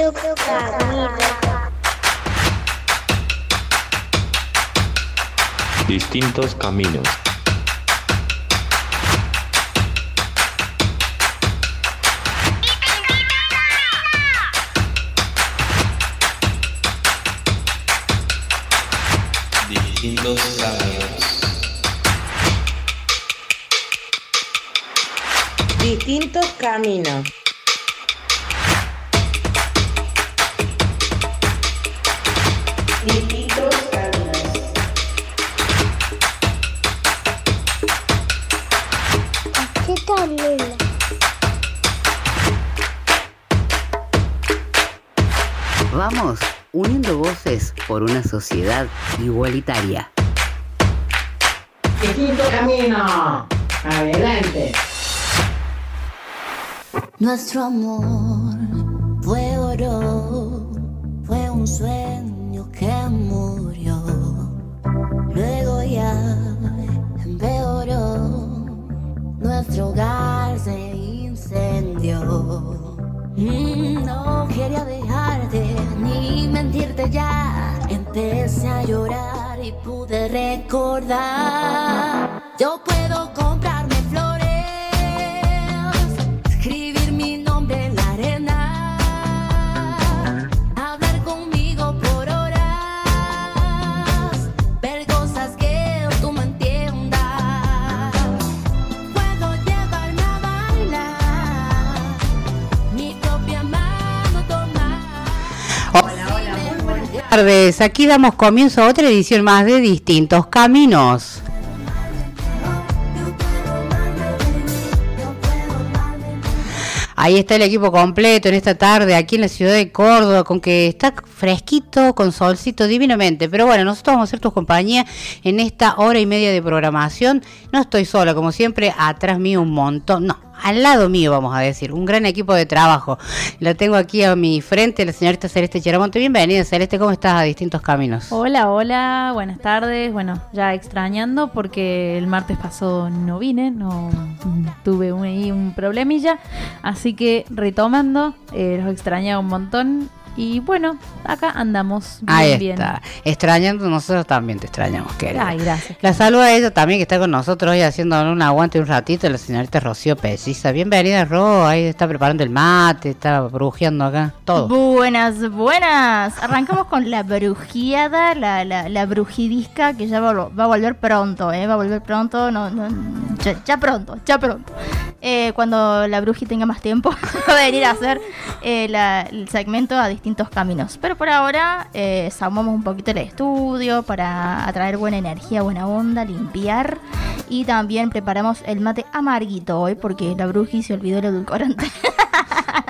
Distintos caminos. Distintos caminos. Distintos caminos. Vamos, uniendo voces por una sociedad igualitaria. Distinto camino. Adelante. Nuestro amor fue oro, fue un sueño que murió. Luego ya empeoró, nuestro hogar se incendió. No quería dejarte ni mentirte ya. Empecé a llorar y pude recordar. Yo puedo tardes, aquí damos comienzo a otra edición más de Distintos Caminos. Ahí está el equipo completo en esta tarde aquí en la ciudad de Córdoba, con que está fresquito, con solcito divinamente. Pero bueno, nosotros vamos a hacer tu compañía en esta hora y media de programación. No estoy sola, como siempre, atrás mío un montón. No, al lado mío, vamos a decir, un gran equipo de trabajo. La tengo aquí a mi frente, la señorita Celeste Cheramonte. Bienvenida, Celeste, ¿cómo estás a distintos caminos? Hola, hola, buenas tardes. Bueno, ya extrañando porque el martes pasado no vine, no tuve un, ahí un problemilla. Así que retomando, eh, los extrañaba un montón. Y bueno, acá andamos bien, Ahí bien. está. Extrañando, nosotros también te extrañamos, querida. Ay, gracias. La saludo a ella también que está con nosotros hoy haciendo un aguante un ratito, la señorita Rocío Precisa. Bienvenida, Ro, ahí está preparando el mate, está brujeando acá, todo. Buenas, buenas. Arrancamos con la brujiada, la, la, la brujidisca que ya va, va a volver pronto, ¿eh? Va a volver pronto, no, no, ya, ya pronto, ya pronto. Eh, cuando la bruji tenga más tiempo, va a venir a hacer eh, la- el segmento a distintos caminos. Pero por ahora, eh, sumamos un poquito el estudio para atraer buena energía, buena onda, limpiar. Y también preparamos el mate amarguito hoy porque la bruji se olvidó el edulcorante.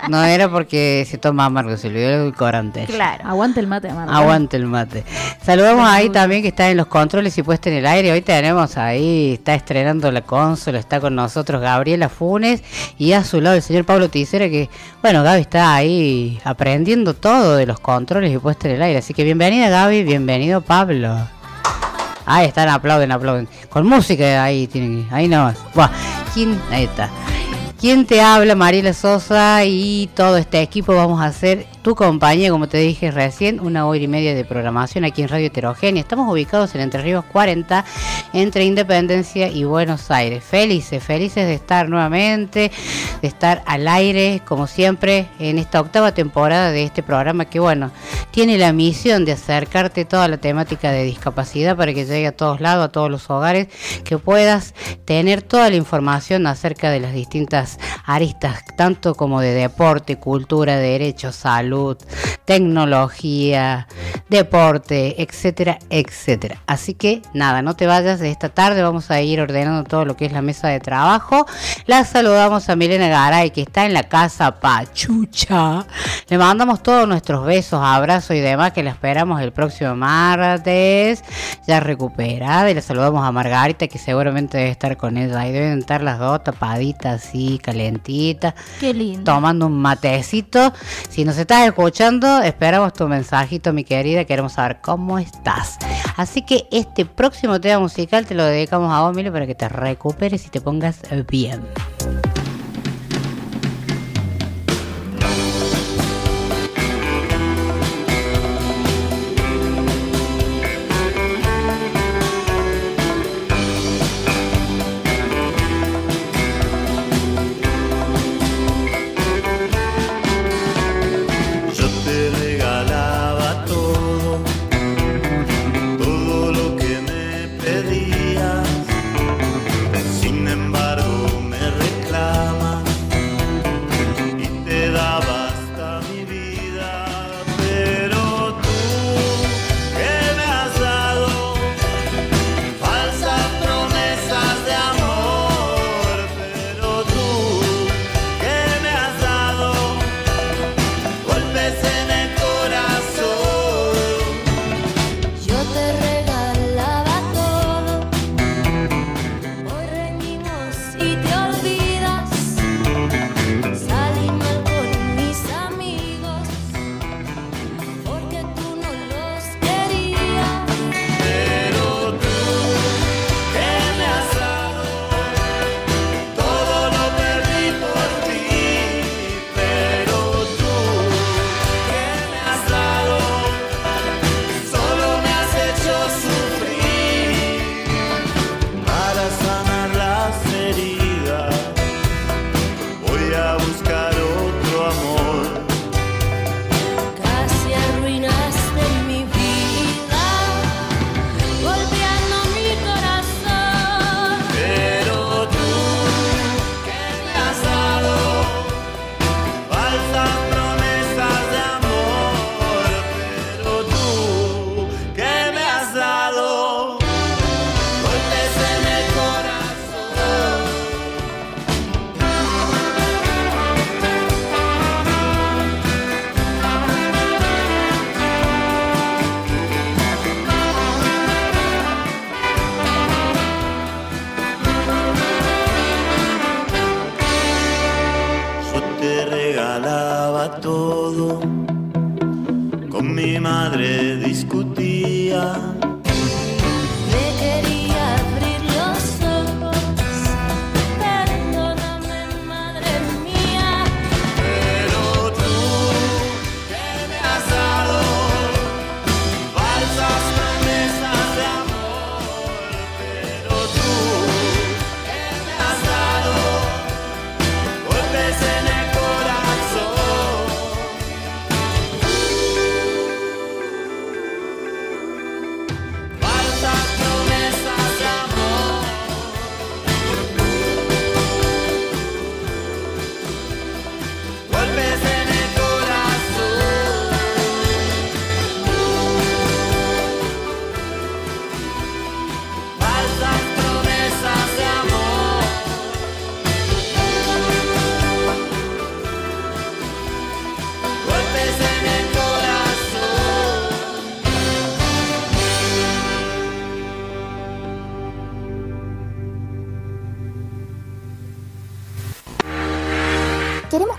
No era porque se toma amargo, se olvidó el edulcorante. claro. Aguante el mate, Amanda. Aguante el mate. Saludamos ahí también que está en los controles y puesta en el aire. Hoy tenemos ahí, está estrenando la consola, está con nosotros Gabriela Funes y a su lado el señor Pablo Ticera que, bueno, Gaby está ahí aprendiendo todo de los controles y puesta en el aire. Así que bienvenida Gaby, bienvenido Pablo. Ahí están, aplauden, aplauden. Con música ahí tienen ahí nomás. Buah, ¿quién? Ahí está. ¿Quién te habla? Mariela Sosa y todo este equipo vamos a hacer tu compañía, como te dije recién, una hora y media de programación aquí en Radio Heterogénea. Estamos ubicados en Entre Ríos 40, entre Independencia y Buenos Aires. Felices, felices de estar nuevamente, de estar al aire, como siempre, en esta octava temporada de este programa que, bueno, tiene la misión de acercarte toda la temática de discapacidad para que llegue a todos lados, a todos los hogares, que puedas tener toda la información acerca de las distintas aristas, tanto como de deporte, cultura, derecho, salud, tecnología, deporte, etcétera, etcétera. Así que nada, no te vayas de esta tarde, vamos a ir ordenando todo lo que es la mesa de trabajo. La saludamos a Milena Garay, que está en la casa Pachucha. Le mandamos todos nuestros besos, abrazos y demás, que la esperamos el próximo martes, ya recuperada. Y le saludamos a Margarita, que seguramente debe estar con ella. Ahí deben estar las dos tapaditas así, calentitas Qué lindo. tomando un matecito. Si nos escuchando, esperamos tu mensajito, mi querida. Queremos saber cómo estás. Así que este próximo tema musical te lo dedicamos a vos, Milo, para que te recuperes y te pongas bien.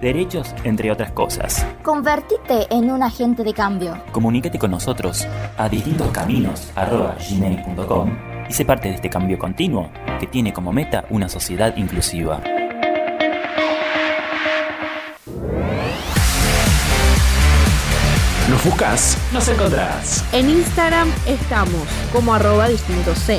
derechos, entre otras cosas. Convertite en un agente de cambio. Comunícate con nosotros a distintoscaminos.gmail.com y sé parte de este cambio continuo que tiene como meta una sociedad inclusiva. Nos buscas, nos encontrás. En Instagram estamos como arroba distinto C.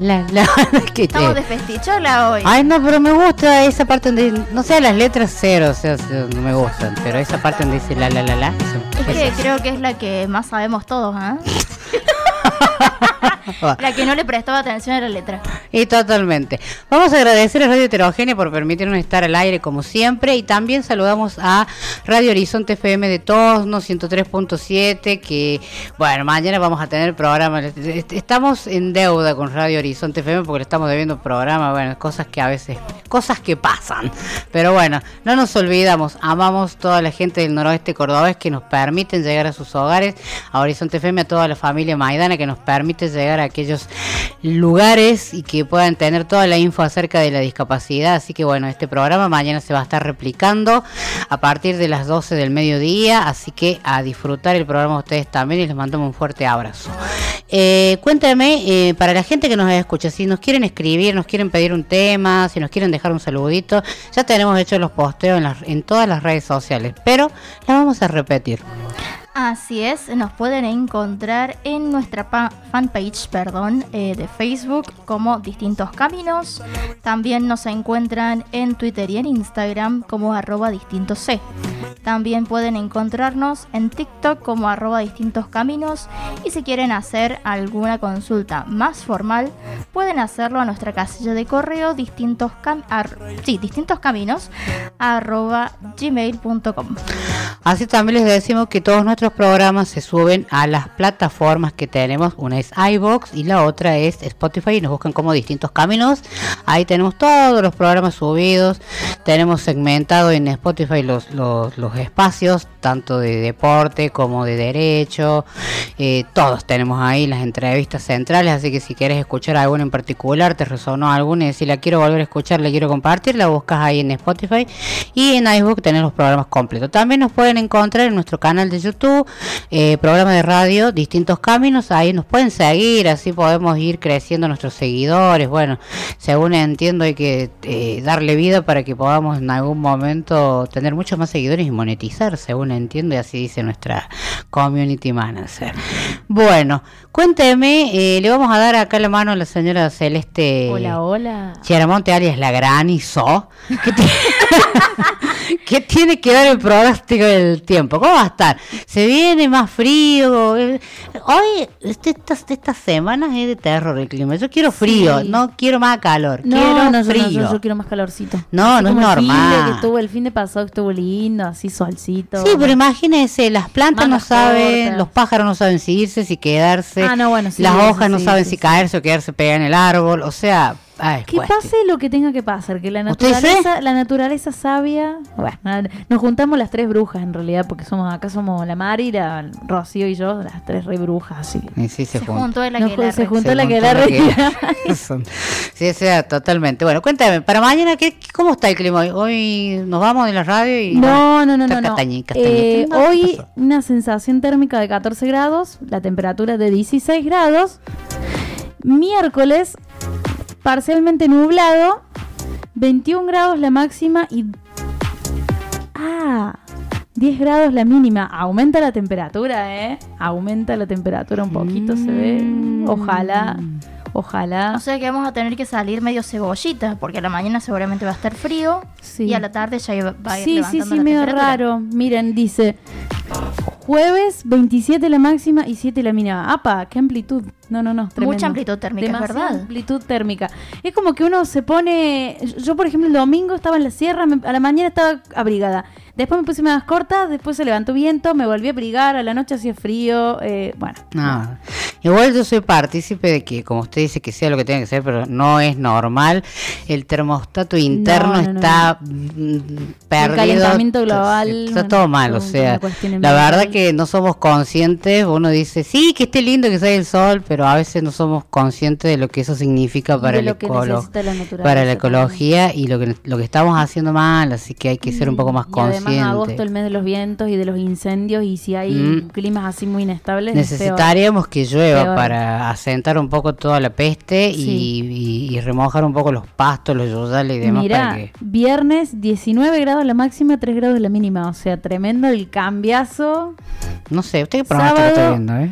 La la. ¿Qué te- Estamos de festichola hoy. Ay, no, pero me gusta esa parte donde. No sé, las letras cero, o sea, no me gustan. Pero esa parte donde dice la la la la. Es que creo que es la que más sabemos todos, ¿ah? La que no le prestaba atención a la letra. Y totalmente. Vamos a agradecer a Radio Heterogénea por permitirnos estar al aire como siempre y también saludamos a Radio Horizonte FM de Tosno 103.7 que bueno, mañana vamos a tener programa. Est- Estamos en deuda con Radio Horizonte FM porque le estamos debiendo programa, bueno, cosas que a veces, cosas que pasan. Pero bueno, no nos olvidamos, amamos toda la gente del noroeste cordobés que nos permiten llegar a sus hogares, a Horizonte FM, a toda la familia Maidana que nos permite llegar a aquellos lugares y que puedan tener toda la info acerca de la discapacidad. Así que bueno, este programa mañana se va a estar replicando a partir de las 12 del mediodía, así que a disfrutar el programa ustedes también y les mandamos un fuerte abrazo. Eh, cuéntame, eh, para la gente que nos escucha, si nos quieren escribir, nos quieren pedir un tema, si nos quieren dejar un saludito, ya tenemos hecho los posteos en, todas las redes sociales, pero la vamos a repetir. Así es, nos pueden encontrar en nuestra pa- fanpage perdón, eh, de Facebook como Distintos Caminos. También nos encuentran en Twitter y en Instagram como arroba distintos C. También pueden encontrarnos en TikTok como arroba distintos caminos. Y si quieren hacer alguna consulta más formal, pueden hacerlo a nuestra casilla de correo distintos, cam- sí, distintos caminos arroba gmail.com. Así también les decimos que todos nuestros programas se suben a las plataformas que tenemos. Una es iBox y la otra es Spotify. Y nos buscan como distintos caminos. Ahí tenemos todos los programas subidos. Tenemos segmentado en Spotify los espacios, tanto de deporte como de derecho. Eh, todos tenemos ahí las entrevistas centrales. Así que si quieres escuchar alguna en particular, te resonó alguna y si la quiero volver a escuchar, la quiero compartir, la buscas ahí en Spotify. Y en iBook tenés los programas completos. También nos pueden encontrar en nuestro canal de YouTube, eh, programa de radio, distintos caminos. Ahí nos pueden seguir, así podemos ir creciendo nuestros seguidores. Bueno, según entiendo, hay que eh, darle vida para que podamos en algún momento tener muchos más seguidores y monetizar, según entiendo, y así dice nuestra community manager. Bueno, cuénteme, eh, le vamos a dar acá la mano a la señora Celeste. Hola, hola. Chiaramonte alias la granizo. ¿Qué, ti- ¿Qué tiene que ver el pronóstico del tiempo? ¿Cómo va a estar? ¿Se viene más frío? Eh, Hoy, este- estas, estas semanas es de terror el clima. Yo quiero frío, Sí. no quiero más calor. No, quiero no, yo no, frío. yo, yo quiero más calorcito. No, no es como el fin de normal. que estuvo, el fin de pasado estuvo lindo, así solcito. Sí, pero imagínese, las plantas no saben, cortas. los pájaros no saben si irse, si quedarse, Ah, no, bueno, sí, las hojas no saben si caerse o quedarse pegadas en el árbol, o sea, ay, Que pase lo que tenga que pasar, que la ¿Usted naturaleza, la naturaleza sabia, bueno, nos juntamos las tres brujas en realidad, porque somos acá somos la Mari, la Rocío y yo, las tres re brujas, así. y sí, se, juntó el Nos- aquelarre. se juntó Se la que la la que- Sí, o sea, totalmente. Bueno, cuéntame, para mañana, ¿qué, ¿cómo está el clima hoy? Hoy nos vamos de la radio y... No, no, no, no. no. Castañi- Eh, castañita, ¿qué hoy una sensación térmica de 14 grados, la temperatura de 16 grados. Miércoles, parcialmente nublado, 21 grados la máxima y... Ah, 10 grados la mínima. Aumenta la temperatura, ¿eh? Aumenta la temperatura un poquito, se ve. Mm. Ojalá, ojalá. O sea que vamos a tener que salir medio cebollita, porque a la mañana seguramente va a estar frío Sí. y a la tarde ya va a ir Sí, sí, sí, medio raro. Miren, dice jueves 27 la máxima y 7 la mínima. ¡Apa! ¡Qué amplitud! No, no, no. tremendo. Mucha amplitud térmica, Demasiada verdad. amplitud térmica. Es como que uno se pone. Yo, por ejemplo, el domingo estaba en la sierra, me- a la mañana estaba abrigada. Después me puse más corta, después se levantó viento, me volví a abrigar, a la noche hacía frío. eh, bueno, No. Igual yo soy partícipe de que, como usted dice, que sea lo que tenga que ser, pero no es normal. El termostato interno no, no, está mm, perdido. calentamiento global, Está todo mal, o sea, la verdad que no somos conscientes. Uno dice, sí, que esté lindo que salga el sol, pero a veces no somos conscientes de lo que eso significa para, el ecolo- para la ecología y lo que, lo que estamos haciendo mal, así que hay que ser un poco más Y además agosto, el mes de los vientos y de los incendios, y si hay Mm. climas así muy inestables. Necesitaríamos que llueva Peor. para asentar un poco toda la peste y, Sí. y- y remojar un poco los pastos, los yuyales y demás para que... viernes 19 grados la máxima, 3 grados la mínima. O sea, tremendo el cambiazo. No sé, ¿usted qué Sábado- está viendo, eh?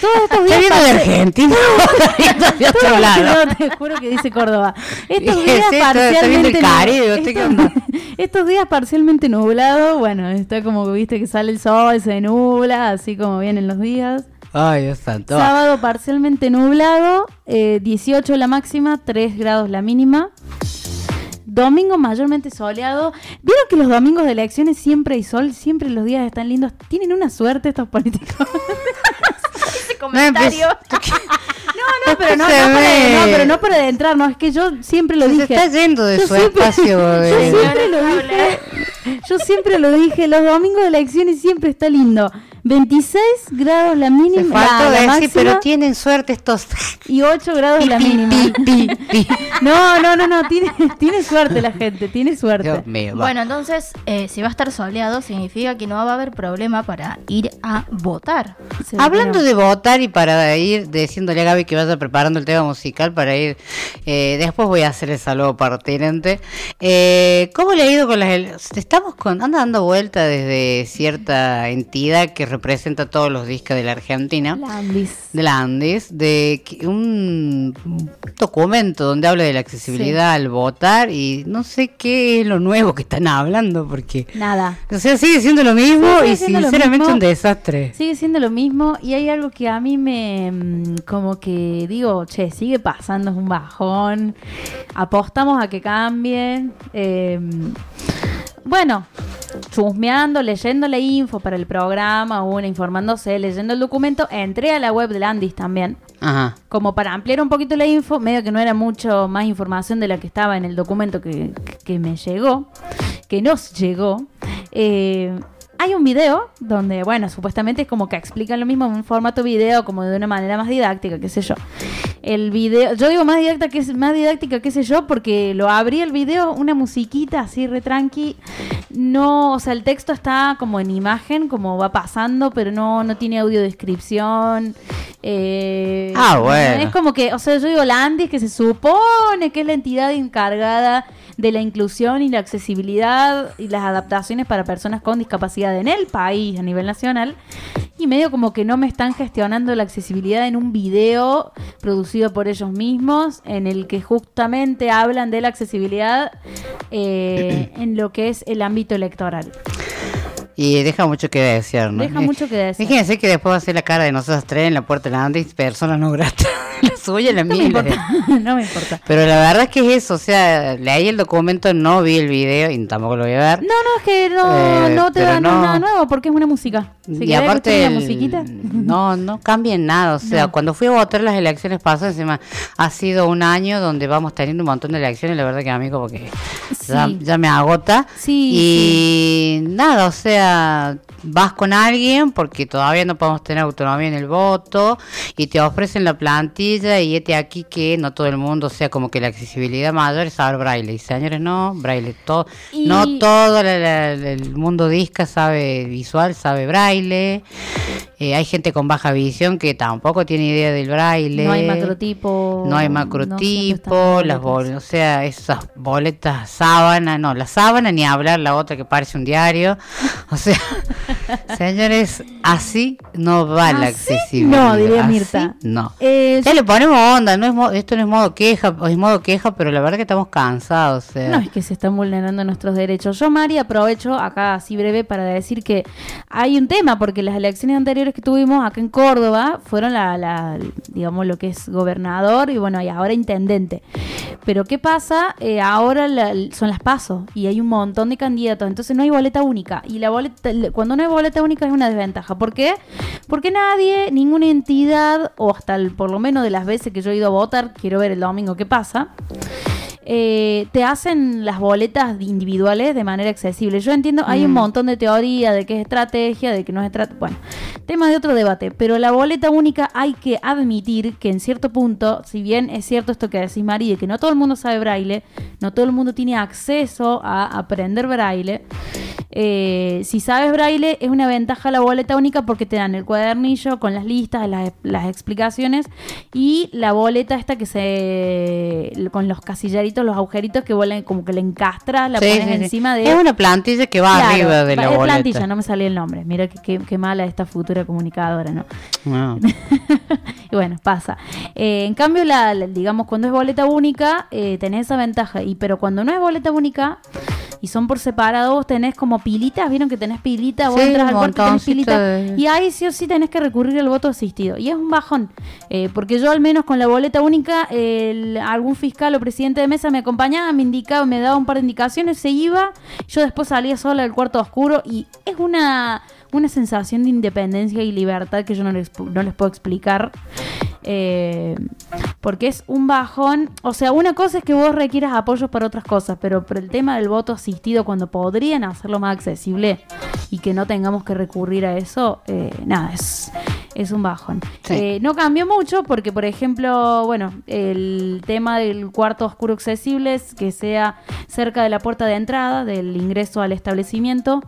Todos estos ¿Está días viendo de Argentina de otro lado? no, te juro que dice Córdoba. Estos días parcialmente estos días parcialmente nublado, bueno, está como que viste que sale el sol, se nubla, así como vienen los días. Ay, Dios santo. Sábado parcialmente nublado, eh, 18 la máxima, 3 grados la mínima. Domingo mayormente soleado. ¿Vieron que los domingos de elecciones siempre hay sol? Siempre los días están lindos. Tienen una suerte estos políticos. Ese comentario. No, no, pero no, no, Se para, no, pero no para adentrar, no, es que yo siempre lo Se dije. está yendo de Yo su siempre- espacio. Yo de- siempre lo dije. Yo siempre lo dije, los domingos de elecciones siempre está lindo. 26 grados la Se mínima, faltó la, la decir, máxima pero tienen suerte estos... y 8 grados la mínima. No, no, no, no, tiene, tiene suerte la gente, tiene suerte. Dios mío, va. Bueno, entonces, eh, si va a estar soleado, significa que no va a haber problema para ir a votar. Se Hablando de votar y para ir diciéndole a Gaby que vaya preparando el tema musical para ir, eh, después voy a hacer el saludo pertinente. Eh, ¿Cómo le ha ido con las... Estamos con, anda dando vuelta desde cierta entidad que representa todos los discos de la Argentina, La Andis. de la Andes, de un documento donde habla de la accesibilidad al votar y no sé qué es lo nuevo que están hablando porque... Nada. O sea, sigue siendo lo mismo Sí, y sinceramente un desastre. Sigue siendo lo mismo y hay algo que a mí me mm, como que digo, che, sigue pasando, es un bajón. Apostamos a que cambie. eh, bueno, chusmeando, leyendo la info para el programa, una informándose, leyendo el documento, entré a la web de Landis también. Ajá. Como para ampliar un poquito la info, medio que no era mucho más información de la que estaba en el documento que, que me llegó, que nos llegó. Eh, hay un video donde, bueno, supuestamente es como que explican lo mismo en un formato video, como de una manera más didáctica, qué sé yo. el video, yo digo más didáctica que más didáctica qué sé yo, porque lo abrí el video, una musiquita así re tranqui. No, o sea, el texto está como en imagen, como va pasando, pero no, no tiene audiodescripción. Eh, Ah, bueno. Es como que, o sea, yo digo la Andis, que se supone que es la entidad encargada de la inclusión y la accesibilidad y las adaptaciones para personas con discapacidad en el país a nivel nacional. Y medio como que no me están gestionando la accesibilidad en un video producido por ellos mismos, en el que justamente hablan de la accesibilidad eh, en lo que es el ámbito electoral. Y deja mucho que desear, ¿no? Deja mucho que desear. Fíjense que después va a ser la cara de nosotros tres en la puerta de la Andes, personas no gratas. suya, la No me mía. importa, no me importa. Pero la verdad es que es eso, o sea, leí el documento, no vi el video y tampoco lo voy a ver. No, no, es que no, Eh, no te pero da no. nada nuevo porque es una música. Si y aparte, el- la musiquita. no, no cambia en nada. O sea, No. cuando fui a votar las elecciones pasadas, encima ha sido un año donde vamos teniendo un montón de elecciones. La verdad que a mí como que ya, Sí. ya me agota. Sí, y nada, o sea, vas con alguien porque todavía no podemos tener autonomía en el voto y te ofrecen la plantilla y este aquí que no todo el mundo, o sea, como que la accesibilidad mayor es saber braille. Y señores, no, braille, todo, Y- no todo la- la- el mundo disca sabe visual, sabe braille. Eh, hay gente con baja visión que tampoco tiene idea del braille. No hay macrotipo. No hay macrotipo, las están bol- o sea, esas boletas sábana, no, la sábana ni hablar, la otra que parece un diario. O sea, señores, así no va la ¿Así? accesibilidad. No, diría Así Mirta. No. Eh, Ya le ponemos onda, no es mo- esto no es modo queja, es modo queja, pero la verdad que estamos cansados. o sea. No, es que se están vulnerando nuestros derechos. Yo, Mari, aprovecho acá así breve para decir que hay un tema, porque las elecciones anteriores que tuvimos acá en Córdoba fueron la, la- digamos, lo que es gobernador y bueno, y ahora intendente. Pero ¿qué pasa? Eh, ahora la- son las pasos y hay un montón de candidatos, entonces no hay boleta única. Y la boleta, cuando no hay boleta única es una desventaja. ¿Por qué? Porque nadie, ninguna entidad, o hasta el- por lo menos de las veces que yo he ido a votar, quiero ver el domingo qué pasa, eh, te hacen las boletas individuales de manera accesible. Yo entiendo, hay un Mm. montón de teoría de que es estrategia, de que no es estrategia. Bueno, tema de otro debate. Pero la boleta única hay que admitir que en cierto punto, si bien es cierto esto que decís, Mari, de que no todo el mundo sabe braille, no todo el mundo tiene acceso a aprender braille. eh, si sabes braille, es una ventaja la boleta única porque te dan el cuadernillo con las listas, las, las explicaciones y la boleta esta que se. con los casilleritos, los agujeritos que vuelan como que le encastras, la Sí, pones sí, encima de. Es una plantilla que va Claro, arriba de la es boleta. plantilla, no me salía el nombre. Mira qué, mala esta futura comunicadora, ¿no? Y bueno, pasa. Eh, en cambio, la, la- digamos, cuando es boleta única, eh, tenés esa ventaja. Y pero cuando no es boleta única y son por separado, vos tenés como pilitas, vieron que tenés pilitas, vos Sí, entras al cuarto tenés pilitas. de- Y ahí sí o sí tenés que recurrir al voto asistido. Y es un bajón. Eh, porque yo al menos con la boleta única, el- algún fiscal o presidente de mesa me acompañaba, me indicaba, me daba un par de indicaciones, se iba, yo después salía sola del cuarto oscuro y es una, una sensación de independencia y libertad que yo no les, no les puedo explicar. Eh, porque es un bajón. O sea, una cosa es que vos requieras apoyos para otras cosas, pero por el tema del voto asistido, cuando podrían hacerlo más accesible y que no tengamos que recurrir a eso, eh, nada, es, es un bajón. Sí. Eh, no cambió mucho porque, por ejemplo, bueno, el tema del cuarto oscuro accesible es que sea cerca de la puerta de entrada, del ingreso al establecimiento.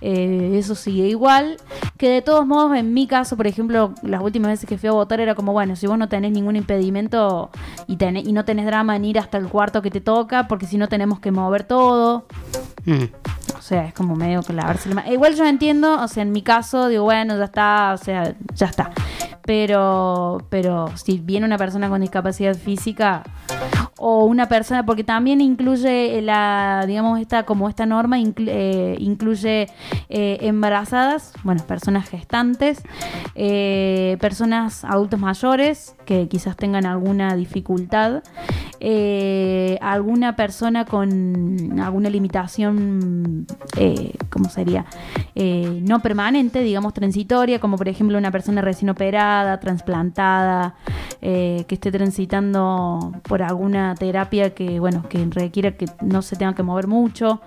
Eh, eso sigue igual. Que de todos modos, en mi caso, por ejemplo, las últimas veces que fui a votar era como, bueno, si vos no tenés ningún impedimento y, tenés- y no tenés drama en ir hasta el cuarto que te toca, porque si no tenemos que mover todo. Mm. O sea, es como medio que lavarse la mano. Igual yo entiendo, o sea, en mi caso, digo, bueno, ya está, o sea, ya está. Pero, pero si viene una persona con discapacidad física o una persona, porque también incluye la, digamos, esta, como esta norma inclu- eh, incluye eh, embarazadas, bueno, personas gestantes, eh, personas adultos mayores que quizás tengan alguna dificultad, eh, alguna persona con alguna limitación, eh, ¿cómo sería? Eh, no permanente, digamos transitoria, como por ejemplo una persona recién operada, trasplantada, eh, que esté transitando por alguna terapia que, bueno, que requiera que no se tenga que mover mucho,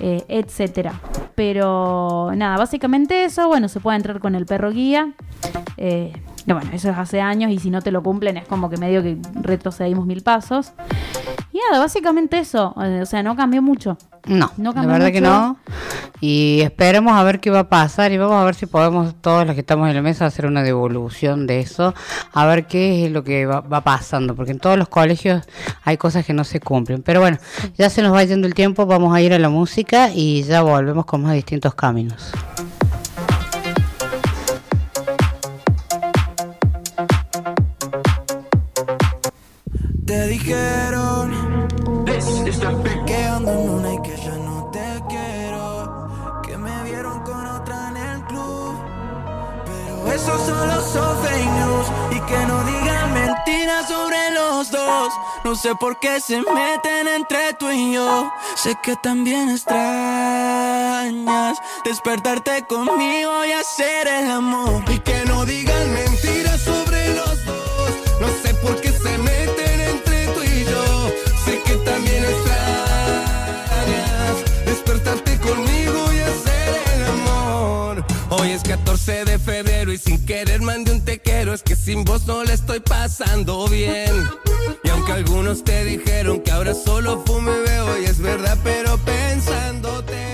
etcétera. Pero nada, básicamente eso, bueno, se puede entrar con el perro guía. Que bueno, eso es hace años y si no te lo cumplen es como que medio que retrocedimos mil pasos. Y nada, básicamente eso. eh, O sea, no cambió mucho. No, No la cambió verdad que mucho. no. Y esperemos a ver qué va a pasar y vamos a ver si podemos todos los que estamos en la mesa hacer una devolución de eso, a ver qué es lo que va, va pasando, porque en todos los colegios hay cosas que no se cumplen. Pero bueno, ya se nos va yendo el tiempo, vamos a ir a la música y ya volvemos con más distintos caminos. Te dijeron que ando en una y que ya no te quiero. Que me vieron con otra en el club. Pero eso solo son fake news. Y que no digan mentiras sobre los dos. No sé por qué se meten entre tú y yo. Sé que también extrañas despertarte conmigo y hacer el amor. Y que no digan mentiras 14 de febrero y sin querer mandé un te quiero. Es que sin vos no le estoy pasando bien. Y aunque algunos te dijeron que ahora solo fume veo y es verdad, pero pensándote.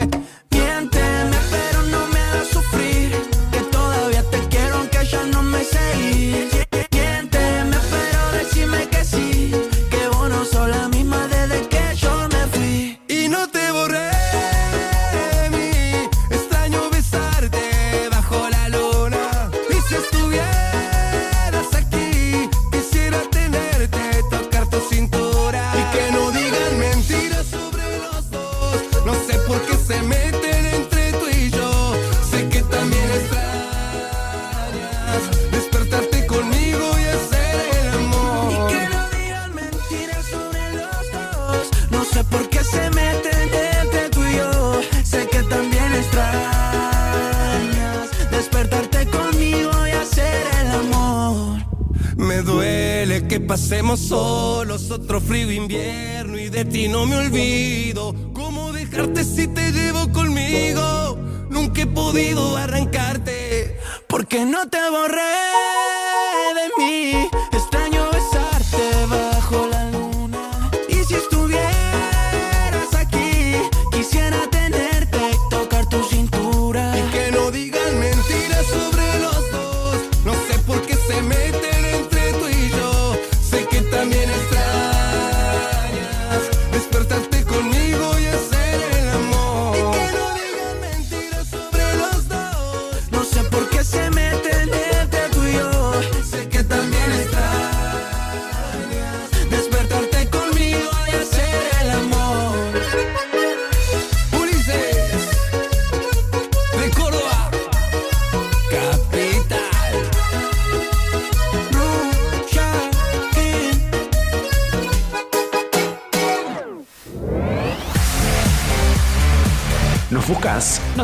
Que pasemos solos otro frío invierno y de ti no me olvido. ¿Cómo dejarte si te llevo conmigo? Nunca he podido arrancarte porque no te borré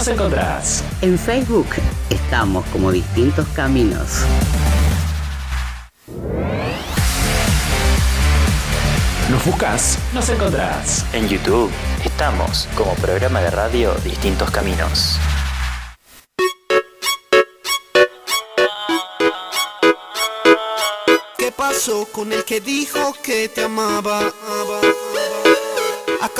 nos encontrás. En Facebook estamos como distintos caminos. Nos buscas, nos encontrás. En YouTube estamos como programa de radio Distintos Caminos. ¿Qué pasó con el que dijo que te amaba?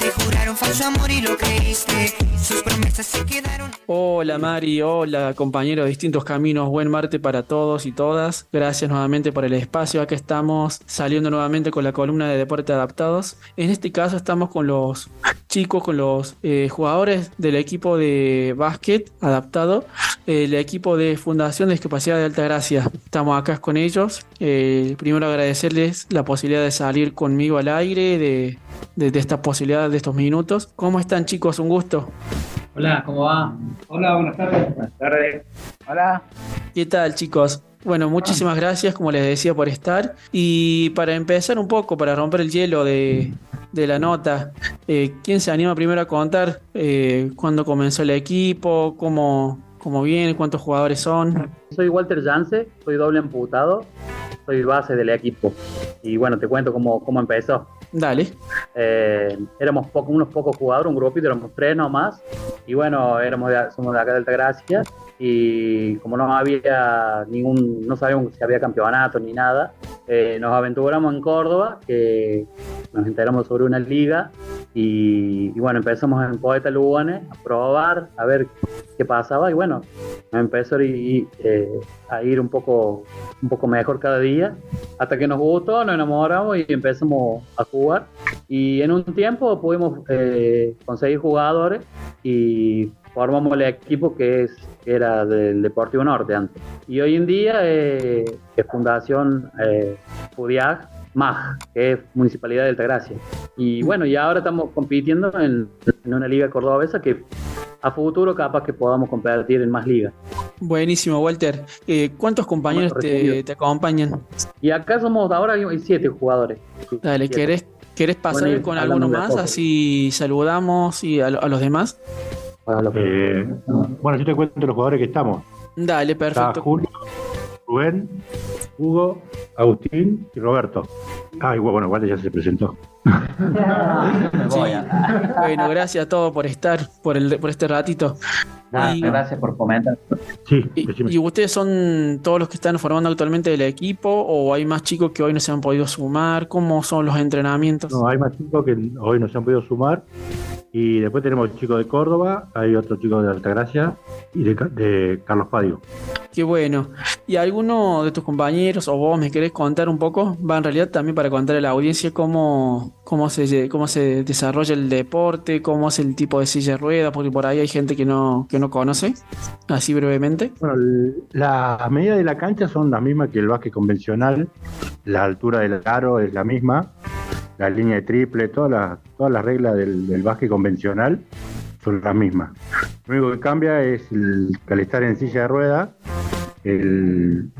Te juraron falso amor y lo creíste. Sus promesas se quedaron. Hola Mari, hola compañeros de distintos caminos, buen martes para todos y todas. Gracias nuevamente por el espacio. Acá estamos saliendo nuevamente con la columna de deporte adaptados. En este caso estamos con los chicos, con los eh, jugadores del equipo de básquet adaptado, el equipo de Fundación de Discapacidad de Altagracia. Estamos acá con ellos. Eh, primero agradecerles la posibilidad de salir conmigo al aire, de, de- de esta posibilidad de estos minutos. ¿Cómo están chicos? Un gusto. Hola, ¿cómo va? Hola, buenas tardes. Buenas tardes. Hola. ¿Qué tal chicos? Bueno, muchísimas gracias, como les decía, por estar. Y para empezar un poco, para romper el hielo de, de la nota, eh, ¿quién se anima primero a contar eh, cuándo comenzó el equipo, cómo, cómo viene, cuántos jugadores son? Soy Walter Jance, soy doble amputado, soy base del equipo. Y bueno, te cuento cómo, cómo empezó. Dale. Eh, éramos poco- unos pocos jugadores, un grupito, éramos tres nomás. Y bueno, éramos de, somos de acá de Altagracia. Y como no había ningún, no sabíamos si había campeonato ni nada, eh, nos aventuramos en Córdoba, que nos enteramos sobre una liga. Y, y bueno, empezamos en Poeta Lugones a probar, a ver qué pasaba. Y bueno, empezó a ir, eh, a ir un poco, un poco mejor cada día. Hasta que nos gustó, nos enamoramos y empezamos a jugar. Y en un tiempo pudimos eh, conseguir jugadores y formamos el equipo que es era del Deportivo Norte antes. Y hoy en día eh, es Fundación eh, FUDIAG MAG, que es Municipalidad de Altagracia. Y bueno, y ahora estamos compitiendo en, en una liga cordobesa que a futuro capaz que podamos competir en más ligas. Buenísimo, Walter. Eh, ¿Cuántos compañeros Bueno, te, acompañan? Y acá somos, ahora hay siete jugadores. Dale, siete. ¿querés, ¿querés pasar Bueno, con alguno más? Así saludamos y a, lo- a los demás. Eh, bueno, yo te cuento los jugadores que estamos. Dale, Está perfecto. Julio, Rubén, Hugo, Agustín y Roberto. Ah, y bueno, igual ya se presentó. Sí. Bueno, gracias a todos por estar, por, el, por este ratito. Nada, Y- gracias por comentar. Sí, ¿Y ustedes son todos los que están formando actualmente el equipo o hay más chicos que hoy no se han podido sumar? ¿Cómo son los entrenamientos? No, hay más chicos que hoy no se han podido sumar. Y después tenemos chicos de Córdoba, hay otro chico de Altagracia y de, de Carlos Padio. Qué bueno. ¿Y alguno de tus compañeros o vos me querés contar un poco? Va en realidad también para contar a la audiencia cómo, cómo, se, cómo se desarrolla el deporte, cómo es el tipo de silla de ruedas, porque por ahí hay gente que no, que no conoce. Así brevemente. Bueno, las medidas de la cancha son las mismas que el básquet convencional. La altura del aro es la misma. La línea de triple, todas las, todas las reglas del, del básquet convencional son las mismas. Lo único que cambia es el, al estar en silla de ruedas, el,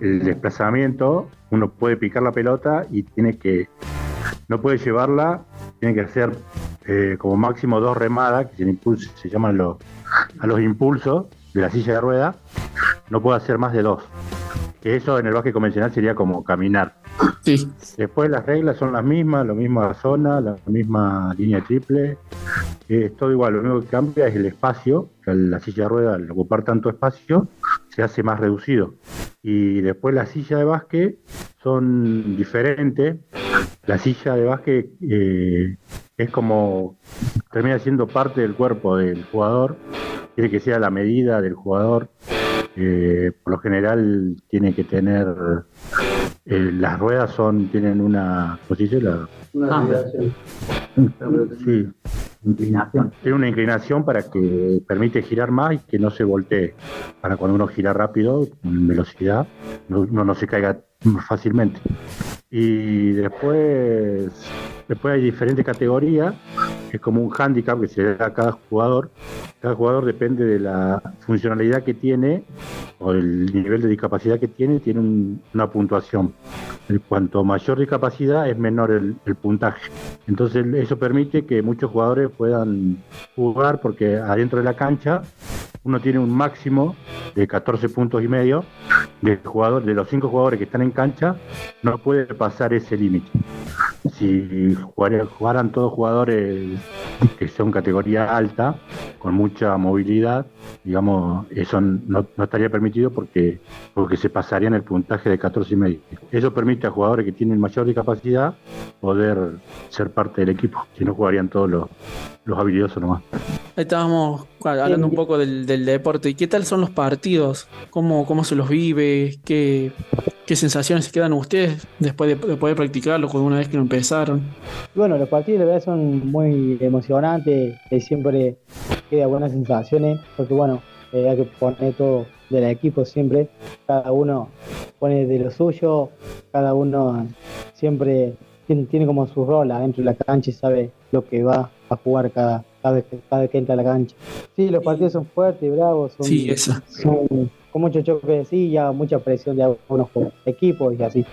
el desplazamiento, uno puede picar la pelota y tiene que, no puede llevarla, tiene que hacer eh, como máximo dos remadas, que se, se llaman los, a los impulsos de la silla de ruedas, no puede hacer más de dos. Que eso en el básquet convencional sería como caminar. Después las reglas son las mismas, la misma zona, la misma línea triple. Es todo igual, lo único que cambia es el espacio, la silla de ruedas al ocupar tanto espacio se hace más reducido. Y después la silla de básquet son diferentes. La silla de básquet eh, es como termina siendo parte del cuerpo del jugador, tiene que ser a la medida del jugador. Eh, por lo general tiene que tener eh, las ruedas son tienen una ¿cómo se dice? La- Una sí, inclinación. Tiene una inclinación para que permite girar más y que no se voltee. Para cuando uno gira rápido, con velocidad, no- uno no se caiga fácilmente. Y después, después hay diferentes categorías. Es como un handicap que se da a cada jugador. Cada jugador depende de la funcionalidad que tiene o el nivel de discapacidad que tiene, tiene un- una puntuación. Cuanto mayor discapacidad es menor el, el puntaje. Entonces eso permite que muchos jugadores puedan jugar porque adentro de la cancha uno tiene un máximo de 14 puntos y medio de jugador, de los cinco jugadores que están en cancha, no puede pasar ese límite. Si jugar- jugaran todos jugadores que son categoría alta, con mucha movilidad, digamos, eso no, estaría permitido porque, porque se pasaría en el puntaje de 14 y medio. Eso permite a jugadores que tienen mayor discapacidad poder ser parte del equipo, si no jugarían todos los, los habilidosos nomás. Estábamos hablando un poco del, del deporte. ¿Y qué tal son los partidos? ¿Cómo, cómo se los vive? ¿Qué, qué sensaciones se quedan ustedes después de, de poder practicarlo con una vez que lo empezaron? Bueno, los partidos la verdad son muy emocionantes, eh, siempre queda buenas sensaciones, porque bueno, eh, hay que poner todo del equipo siempre, cada uno pone de lo suyo, cada uno siempre tiene, tiene como su rol adentro de la cancha y sabe lo que va a jugar cada, cada, vez, que, cada vez que entra a la cancha. Sí, los partidos son fuertes, bravos, son, Sí, son, con mucho choque de silla, mucha presión de algunos equipos y así.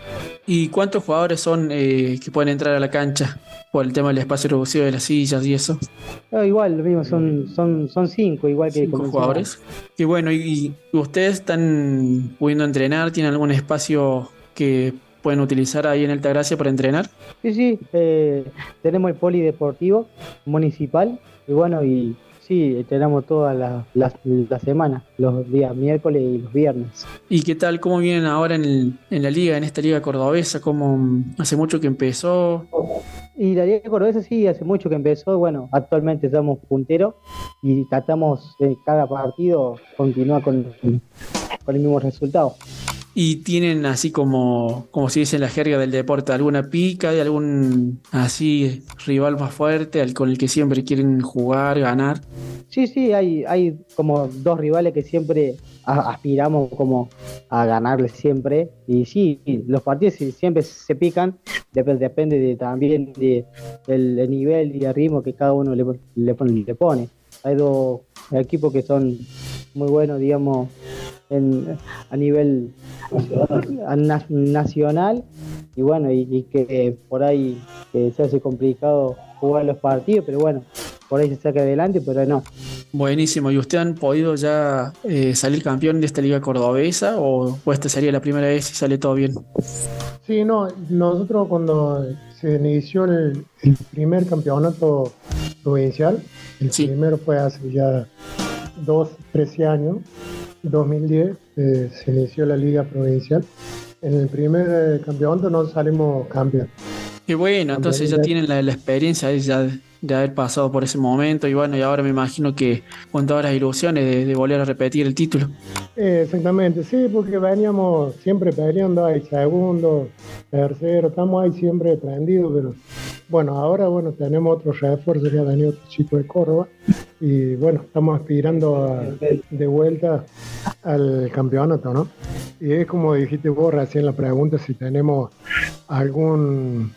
¿Y cuántos jugadores son eh, que pueden entrar a la cancha por el tema del espacio reducido de las sillas y eso? No, igual, lo mismo, son, son, son cinco, igual que Cinco jugadores. Y bueno, y, y ustedes están pudiendo entrenar? ¿Tienen algún espacio que pueden utilizar ahí en Altagracia para entrenar? Sí, sí, eh, tenemos el polideportivo municipal y bueno, y sí, tenemos todas las las semanas, los días miércoles y los viernes. ¿Y qué tal? ¿Cómo vienen ahora en, el- en la liga, en esta liga cordobesa? ¿Cómo hace mucho que empezó? Y la Liga Cordobesa sí, hace mucho que empezó, bueno, actualmente estamos punteros y tratamos de cada partido continuar con, con el mismo resultado. ¿Y tienen así como, como se dice la jerga del deporte, alguna pica de algún así rival más fuerte al con el que siempre quieren jugar, ganar? Sí, sí, hay, hay como dos rivales que siempre aspiramos como a ganarles siempre. Y sí, los partidos siempre se pican, dep- depende de, también de, del, nivel y el ritmo que cada uno le, le, le pone. Hay dos equipos que son muy buenos, digamos, en, a nivel nacional y bueno, y, y que por ahí que se hace complicado jugar los partidos, pero bueno, por ahí se saca adelante, pero no. Buenísimo. ¿Y ustedes han podido ya eh, salir campeón de esta liga cordobesa o, o esta sería la primera vez y sale todo bien? Sí, no, nosotros cuando se inició el, el primer campeonato provincial, el primero fue hace ya dos, 13 años, 2010, eh, se inició la liga provincial. En el primer eh, campeonato no salimos campeón. Qué bueno, entonces ya tienen la, la experiencia de, ya de, de haber pasado por ese momento y bueno, y ahora me imagino que con todas las ilusiones de, de volver a repetir el título. Eh, exactamente, sí, porque veníamos siempre peleando ahí, segundo, tercero, estamos ahí siempre prendidos, pero bueno, ahora bueno, tenemos otro refuerzo, ya ha venido otro chico de Córdoba y bueno, estamos aspirando de vuelta al campeonato, ¿no? Y es como dijiste vos recién la pregunta, si tenemos algún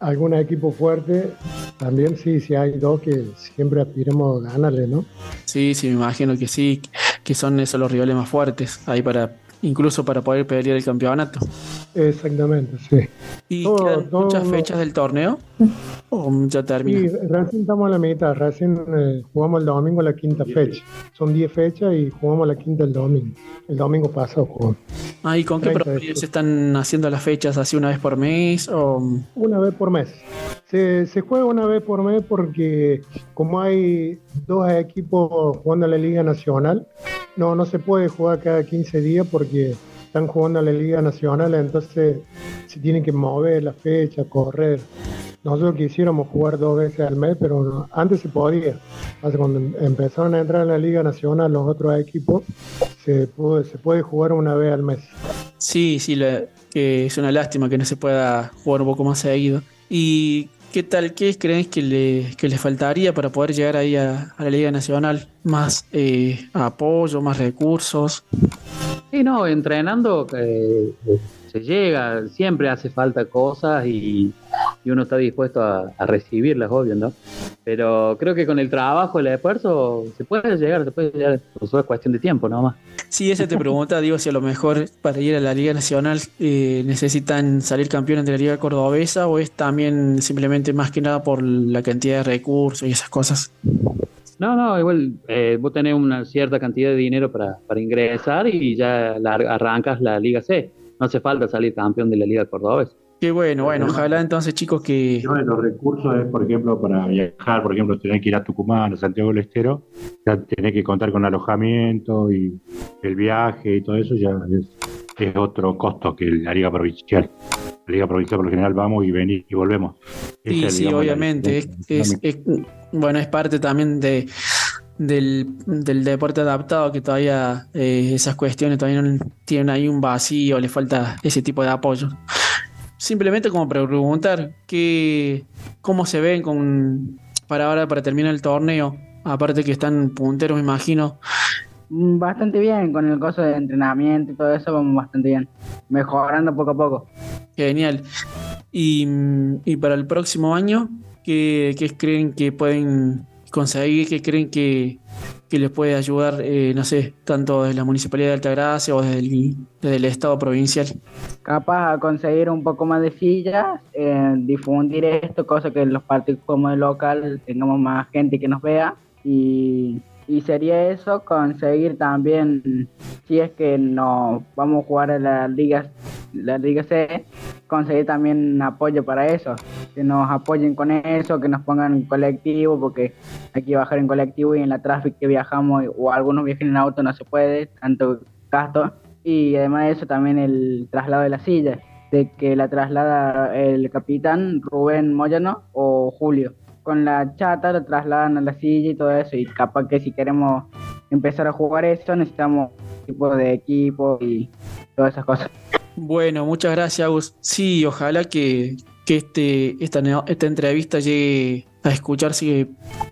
algún equipo fuerte, también sí, sí hay dos que siempre aspiramos a ganarle, ¿no? Sí, sí, me imagino que sí, que son esos los rivales más fuertes, ahí para, incluso para poder pelear el campeonato. Exactamente, sí. ¿Y Todo- quedan todo muchas fechas del torneo? ¿O ya termina? Sí, recién estamos a la mitad, recién eh, jugamos el domingo la quinta fecha. Son 10 fechas y jugamos la quinta el domingo. El domingo pasado jugamos. Ah, ¿y con qué 30 de promedio se están haciendo las fechas? ¿Así una vez por mes? O... Una vez por mes. Se, se juega una vez por mes porque como hay dos equipos jugando a la Liga Nacional, no, no se puede jugar cada 15 días porque están jugando a la Liga Nacional, entonces se tienen que mover la fecha, correr. Nosotros quisiéramos jugar dos veces al mes, pero antes se podía. Cuando em- empezaron a entrar en la Liga Nacional los otros equipos, se, pudo- se puede jugar una vez al mes. Sí, sí, la- que es una lástima que no se pueda jugar un poco más seguido. ¿Y qué tal? ¿Qué creen que le, que le faltaría para poder llegar ahí a, a la Liga Nacional? ¿Más eh, apoyo, más recursos? Sí, no, entrenando eh, eh, se llega, siempre hace falta cosas y, y uno está dispuesto a, a recibirlas, obvio, ¿no? Pero creo que con el trabajo, el esfuerzo, se puede llegar, se puede llegar, por es cuestión de tiempo, nada más. Sí, ese te pregunta, digo, si a lo mejor para ir a la Liga Nacional eh, necesitan salir campeones de la Liga Cordobesa o es también simplemente más que nada por la cantidad de recursos y esas cosas. No, no, igual eh, vos tenés una cierta cantidad de dinero para, para ingresar y ya la- arrancas la Liga C. No hace falta salir campeón de la Liga Cordobesa. Qué bueno, bueno, ojalá entonces chicos que... Uno de los recursos es, por ejemplo, para viajar, por ejemplo, tener que ir a Tucumán o Santiago del Estero, ya tenés que contar con alojamiento y el viaje y todo eso, ya es, es otro costo que la Liga Provincial. La Liga Provincial por lo general vamos y venimos y volvemos. Sí, sí, digamos, obviamente. Es, es- es- bueno, es parte también de del, del deporte adaptado que todavía eh, esas cuestiones todavía no tienen ahí un vacío, le falta ese tipo de apoyo. Simplemente como para preguntar qué, cómo se ven con para ahora para terminar el torneo, aparte que están punteros, me imagino. Mm, Bastante bien, con el coso de entrenamiento y todo eso vamos bastante bien. Mejorando poco a poco. Genial. Y, y para el próximo año, ¿qué, qué creen que pueden, conseguir que creen que, que les puede ayudar, eh, no sé, tanto desde la Municipalidad de Altagracia o desde el, desde el Estado provincial? capaz a conseguir un poco más de sillas, eh, difundir esto, cosa que los partidos como el local tengamos más gente que nos vea y, y sería eso, conseguir también, si es que no vamos a jugar a la Liga, la Liga C, conseguir también apoyo para eso, que nos apoyen con eso, que nos pongan en colectivo, porque hay que bajar en colectivo y en la tráfico que viajamos o algunos viajan en auto no se puede, tanto gasto y además de eso también el traslado de la silla, de que la traslada el capitán Rubén Moyano o Julio. Con la chata lo trasladan a la silla y todo eso y capaz que si queremos empezar a jugar eso necesitamos tipo de equipo y todas esas cosas. Bueno, muchas gracias, Agus. Sí, ojalá que, que este, esta, esta entrevista llegue a escucharse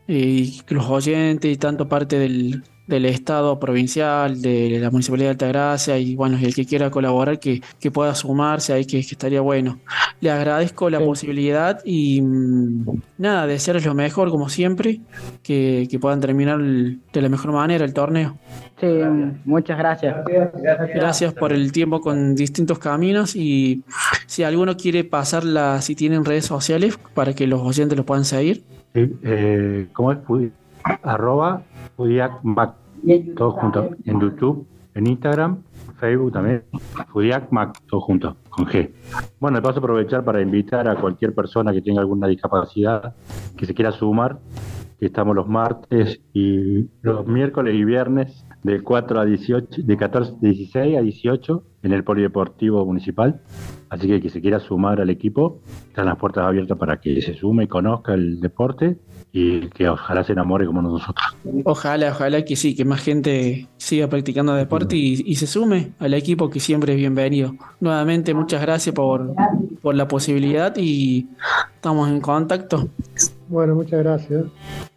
eh, que los oyentes y tanto parte del, del Estado provincial, de la Municipalidad de Altagracia y bueno, el que quiera colaborar que, que pueda sumarse ahí, que, que estaría bueno. Le agradezco la posibilidad y mm, nada, desearles lo mejor como siempre, que, que puedan terminar el- de la mejor manera el torneo. Sí, muchas gracias. Gracias por el tiempo con distintos caminos y si alguno quiere pasarla, si tienen redes sociales para que los oyentes los puedan seguir. Sí, eh, ¿Cómo es? FudiacMac, todo junto, en YouTube, en Instagram, Facebook también, FudiacMac, todo junto, con G. Bueno, de paso aprovechar para invitar a cualquier persona que tenga alguna discapacidad, que se quiera sumar, que estamos los martes y los miércoles y viernes de 4 a 18, de 14, 16 a 18 en el Polideportivo Municipal. Así que el que se quiera sumar al equipo, están las puertas abiertas para que se sume y conozca el deporte y que ojalá se enamore como nosotros. Ojalá, ojalá que sí, que más gente siga practicando deporte y, y se sume al equipo que siempre es bienvenido. Nuevamente, muchas gracias por, por la posibilidad y estamos en contacto. Bueno, muchas gracias.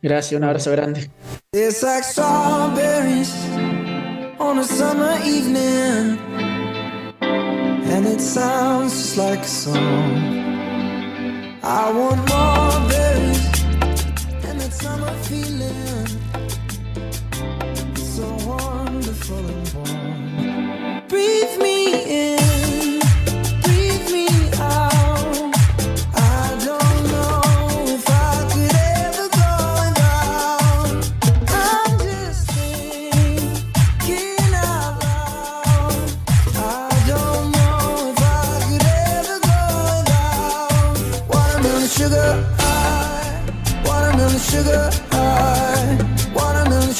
Gracias, un abrazo grande. It's like strawberries on a summer evening, and it sounds just like a song. I want more berries and that summer feeling. It's so wonderful and warm. Breathe me in,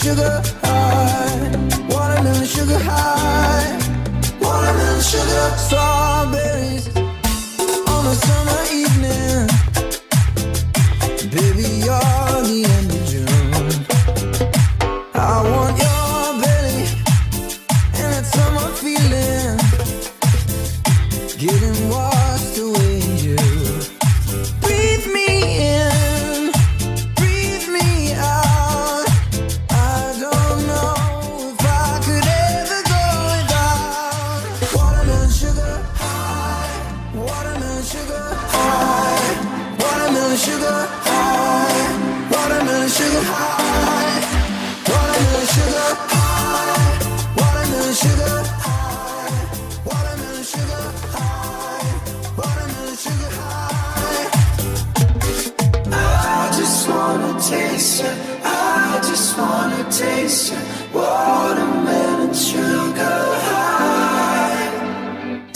sugar high, watermelon sugar high, watermelon sugar. Strawberries on a summer evening.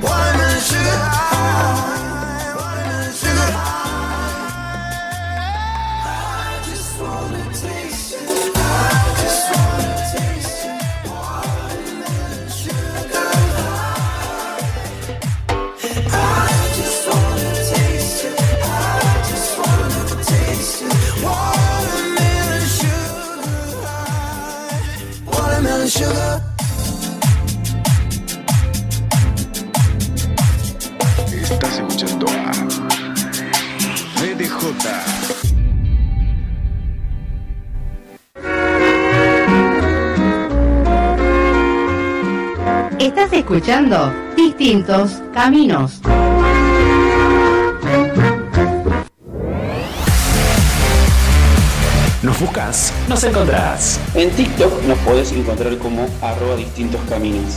我们是爱。Escuchando Distintos Caminos. Nos buscas, nos encontrás. En TikTok nos podés encontrar como arroba distintos caminos.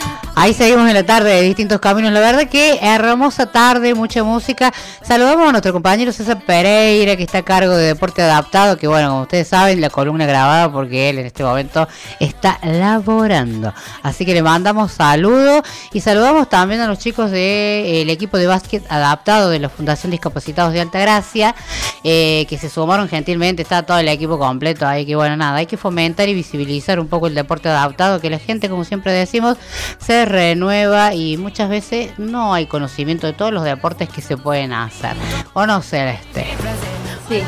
Ahí seguimos en la tarde de distintos caminos. La verdad que hermosa tarde, mucha música. Saludamos a nuestro compañero César Pereira, que está a cargo de Deporte Adaptado, que bueno, como ustedes saben, la columna grabada porque él en este momento está laborando. Así que le mandamos saludos y saludamos también a los chicos del equipo de básquet adaptado de la Fundación Discapacitados de Altagracia, eh, que se sumaron gentilmente, está todo el equipo completo ahí, que bueno, nada, hay que fomentar y visibilizar un poco el deporte adaptado, que la gente, como siempre decimos, se renueva y muchas veces no hay conocimiento de todos los deportes que se pueden hacer. ¿O no, Celeste? Sí,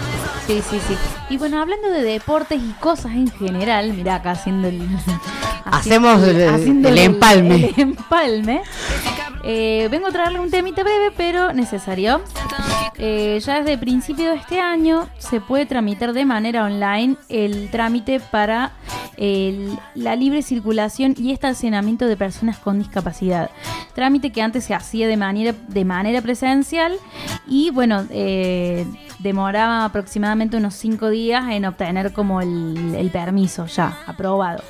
sí, sí, sí. Y bueno, hablando de deportes y cosas en general, mira acá haciendo el... Hacemos el- haciendo el empalme. el empalme. Eh, vengo a traerle un temita breve, pero necesario. Eh, ya desde principio de este año se puede tramitar de manera online el trámite para el- la libre circulación y estacionamiento de personas con discapacidad. Trámite que antes se hacía de manera, de manera presencial y bueno, eh, demoraba aproximadamente unos cinco días en obtener como el, el permiso ya aprobado.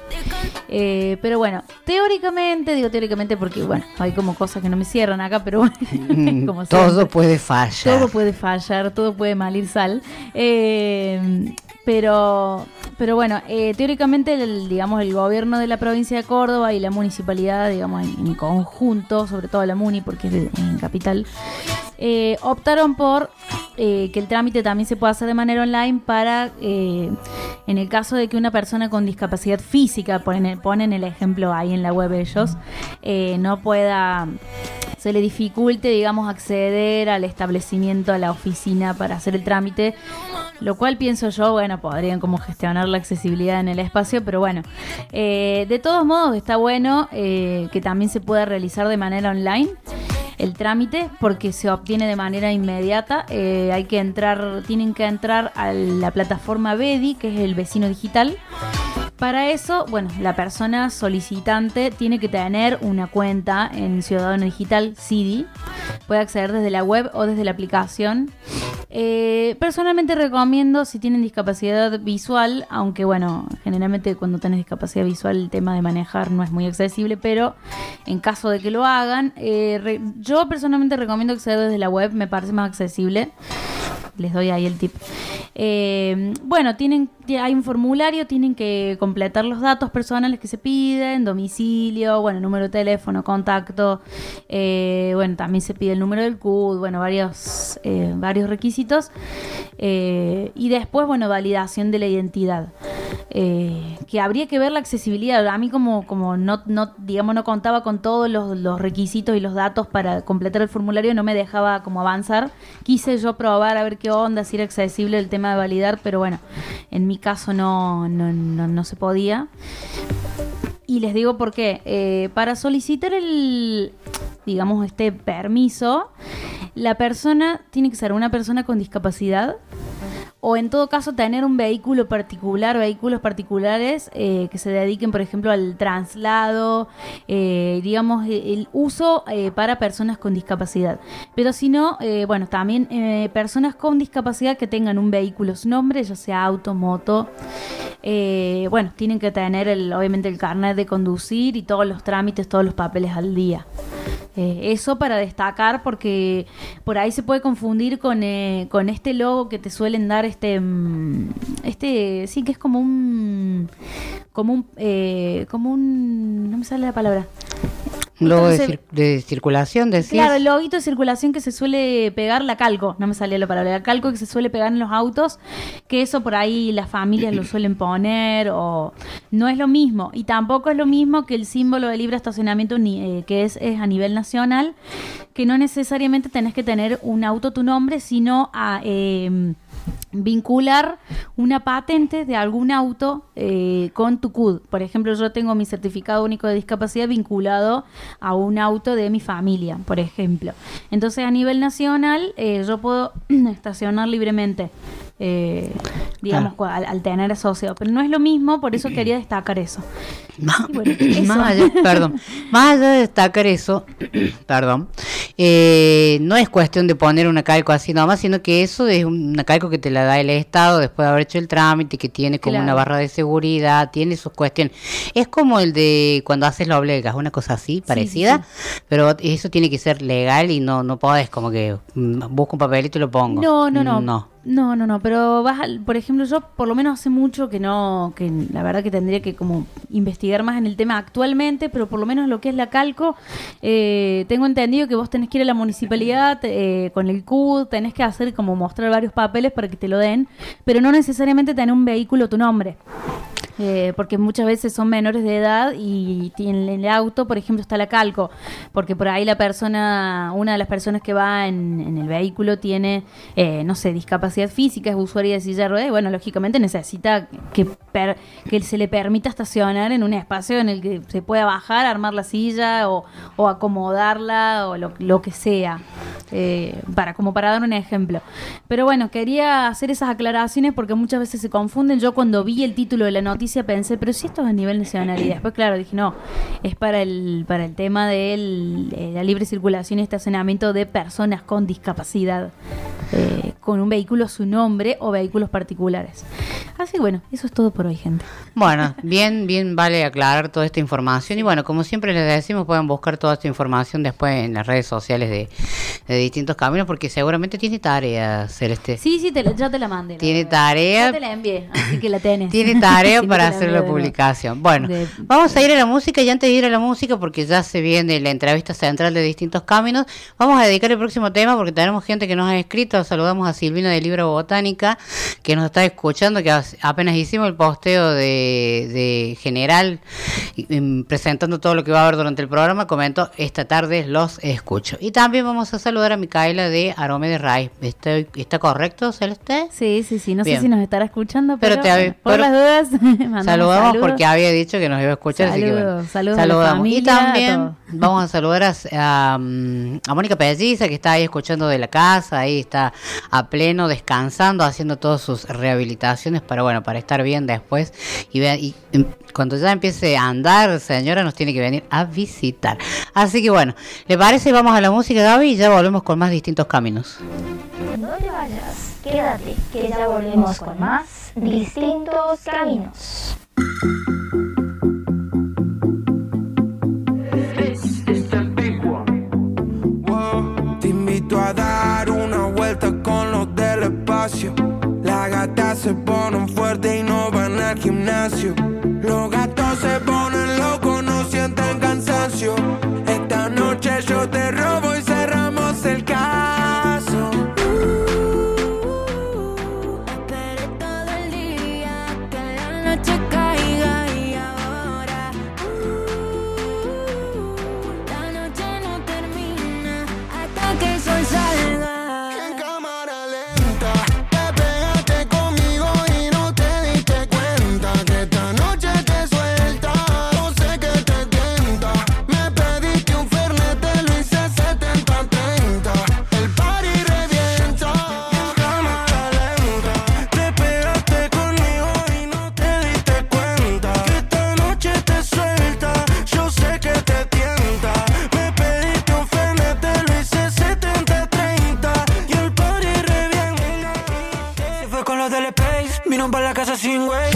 Eh, pero bueno, teóricamente, digo teóricamente porque bueno, hay como cosas que no me cierran acá, pero bueno, como Todo siempre. puede fallar. Todo puede fallar, todo puede mal ir sal. Eh, pero, pero bueno, eh, teóricamente, el, digamos, el gobierno de la provincia de Córdoba y la municipalidad, digamos, en, conjunto, sobre todo la MUNI, porque es en capital, eh, optaron por eh, que el trámite también se pueda hacer de manera online para, eh, en el caso de que una persona con discapacidad física, ponen, ponen el ejemplo ahí en la web ellos, no pueda se le dificulte, digamos, acceder al establecimiento, a la oficina para hacer el trámite, lo cual pienso yo, bueno, podrían como gestionar la accesibilidad en el espacio, pero bueno, eh, de todos modos está bueno eh, que también se pueda realizar de manera online el trámite porque se obtiene de manera inmediata. Eh, hay que entrar, tienen que entrar a la plataforma BEDI, que es el vecino digital. Para eso, bueno, la persona solicitante tiene que tener una cuenta en Ciudadano Digital CIDI. Puede acceder desde la web o desde la aplicación. Eh, personalmente recomiendo si tienen discapacidad visual, aunque bueno, generalmente cuando tenés discapacidad visual el tema de manejar no es muy accesible, pero en caso de que lo hagan, eh, yo personalmente recomiendo acceder desde la web, me parece más accesible. Les doy ahí el tip. Eh, bueno, tienen, ti- hay un formulario, tienen que completar los datos personales que se piden, domicilio, bueno, número de teléfono, contacto, eh, bueno, también se pide el número del CUD, bueno, varios, eh, varios requisitos. Eh, y después, bueno, validación de la identidad. Eh, que habría que ver la accesibilidad. A mí como, como no, no, digamos, no contaba con todos los, requisitos y los datos para completar el formulario, no me dejaba como avanzar. Quise yo probar a ver qué onda, si era accesible el tema de validar, pero bueno, en mi caso no, no, no, no se podía. Y les digo por qué. Eh, para solicitar el, digamos, este permiso, la persona tiene que ser una persona con discapacidad o en todo caso tener un vehículo particular, vehículos particulares eh, que se dediquen, por ejemplo, al traslado, eh, digamos, e- el uso eh, para personas con discapacidad. Pero si no, eh, bueno, también eh, personas con discapacidad que tengan un vehículo su nombre, ya sea auto, moto, eh, bueno, tienen que tener el, obviamente el carnet de conducir y todos los trámites, todos los papeles al día. Eh, eso para destacar porque por ahí se puede confundir con, eh, con este logo que te suelen dar este mm, este sí que es como un como un eh, como un no me sale la palabra Un logo de, Entonces- cir- de circulación, decís. Claro, el loguito de circulación que se suele pegar, la calco, no me salía la palabra, la calco que se suele pegar en los autos, que eso por ahí las familias lo suelen poner, o no es lo mismo. Y tampoco es lo mismo que el símbolo de libre estacionamiento, ni- eh, que es, es a nivel nacional, que no necesariamente tenés que tener un auto tu nombre, sino a... eh, vincular una patente de algún auto eh, con tu CUD. Por ejemplo, yo tengo mi certificado único de discapacidad vinculado a un auto de mi familia, por ejemplo. Entonces, a nivel nacional, eh, yo puedo estacionar libremente. Eh, digamos, al, al tener asociado, pero no es lo mismo, por eso quería destacar eso. Bueno, eso. Más allá, perdón, más allá de destacar eso, perdón, eh, no es cuestión de poner una calco así nomás, sino que eso es una calco que te la da el Estado después de haber hecho el trámite, que tiene como Claro. una barra de seguridad, tiene sus cuestiones. Es como el de cuando haces la oblegas, una cosa así, parecida, pero eso tiene que ser legal y no, no podés como que mm, busco un papelito y lo pongo. No, no, no. No. No, no, no, pero vas al- por ejemplo, yo por lo menos hace mucho que no, que la verdad que tendría que como investigar más en el tema actualmente, pero por lo menos lo que es la calco, eh, tengo entendido que vos tenés que ir a la municipalidad eh, con el CUD, tenés que hacer como mostrar varios papeles para que te lo den, pero no necesariamente tener un vehículo tu nombre. Eh, porque muchas veces son menores de edad y en el auto, por ejemplo, está la calco, porque por ahí la persona, una de las personas que va en, el vehículo tiene, eh, no sé, discapacidad física, es usuaria de silla de ruedas, y bueno, lógicamente necesita que, per- que se le permita estacionar en un espacio en el que se pueda bajar, armar la silla o, o acomodarla o lo, lo que sea, eh, para, como para dar un ejemplo. Pero bueno, quería hacer esas aclaraciones porque muchas veces se confunden. Yo cuando vi el título de la noticia pensé, pero si esto es a nivel nacional. Y después, claro, dije, no, es para el, para el tema de la libre circulación y estacionamiento de personas con discapacidad, eh, con un vehículo a su nombre o vehículos particulares. Así que bueno, eso es todo por hoy, gente. Bueno, bien, bien vale aclarar toda esta información. Y bueno, como siempre les decimos, pueden buscar toda esta información después en las redes sociales de, de distintos caminos, porque seguramente tiene tarea, Celeste. Sí, sí, te ya te la mandé. Tiene tarea. Ya te la envié, así que la tenés. Tiene tarea para hacer la publicación. Bueno, De- vamos a ir a la música y antes de ir a la música, porque ya se viene la entrevista central de distintos caminos, vamos a dedicar el próximo tema porque tenemos gente que nos ha escrito. Saludamos a Silvina de Libro Botánica, que nos está escuchando, que as- apenas hicimos el posteo de, de general em, presentando todo lo que va a haber durante el programa, comentó esta tarde los escucho. Y también vamos a saludar a Micaela de Arome de Raíz. ¿Estoy- ¿Está correcto, Celeste? Sí, sí, sí. No Bien. sé si nos estará escuchando, Pero pero, te por pero- las dudas, Saludamos saludos. porque había dicho que nos iba a escuchar, así que bueno. Saludos, saludos a la Saludamos. familia, y también a vamos a saludar a, a, mm, a Mónica Pelliza, que está ahí escuchando de la casa, ahí está a pleno, descansando, haciendo todas sus rehabilitaciones para, bueno, para estar bien después. Y, vea- y, mm, cuando ya empiece a andar, señora, nos tiene que venir a visitar. Así que bueno, ¿le parece? Vamos a la música, Gaby, y ya volvemos con más distintos caminos. No te vayas, quédate, que ya volvemos con más distintos caminos. Te invito a dar una vuelta con los del espacio. Las gatas se ponen fuertes y no van al gimnasio. Los gatos se ponen locos, no sienten cansancio. casa sin güey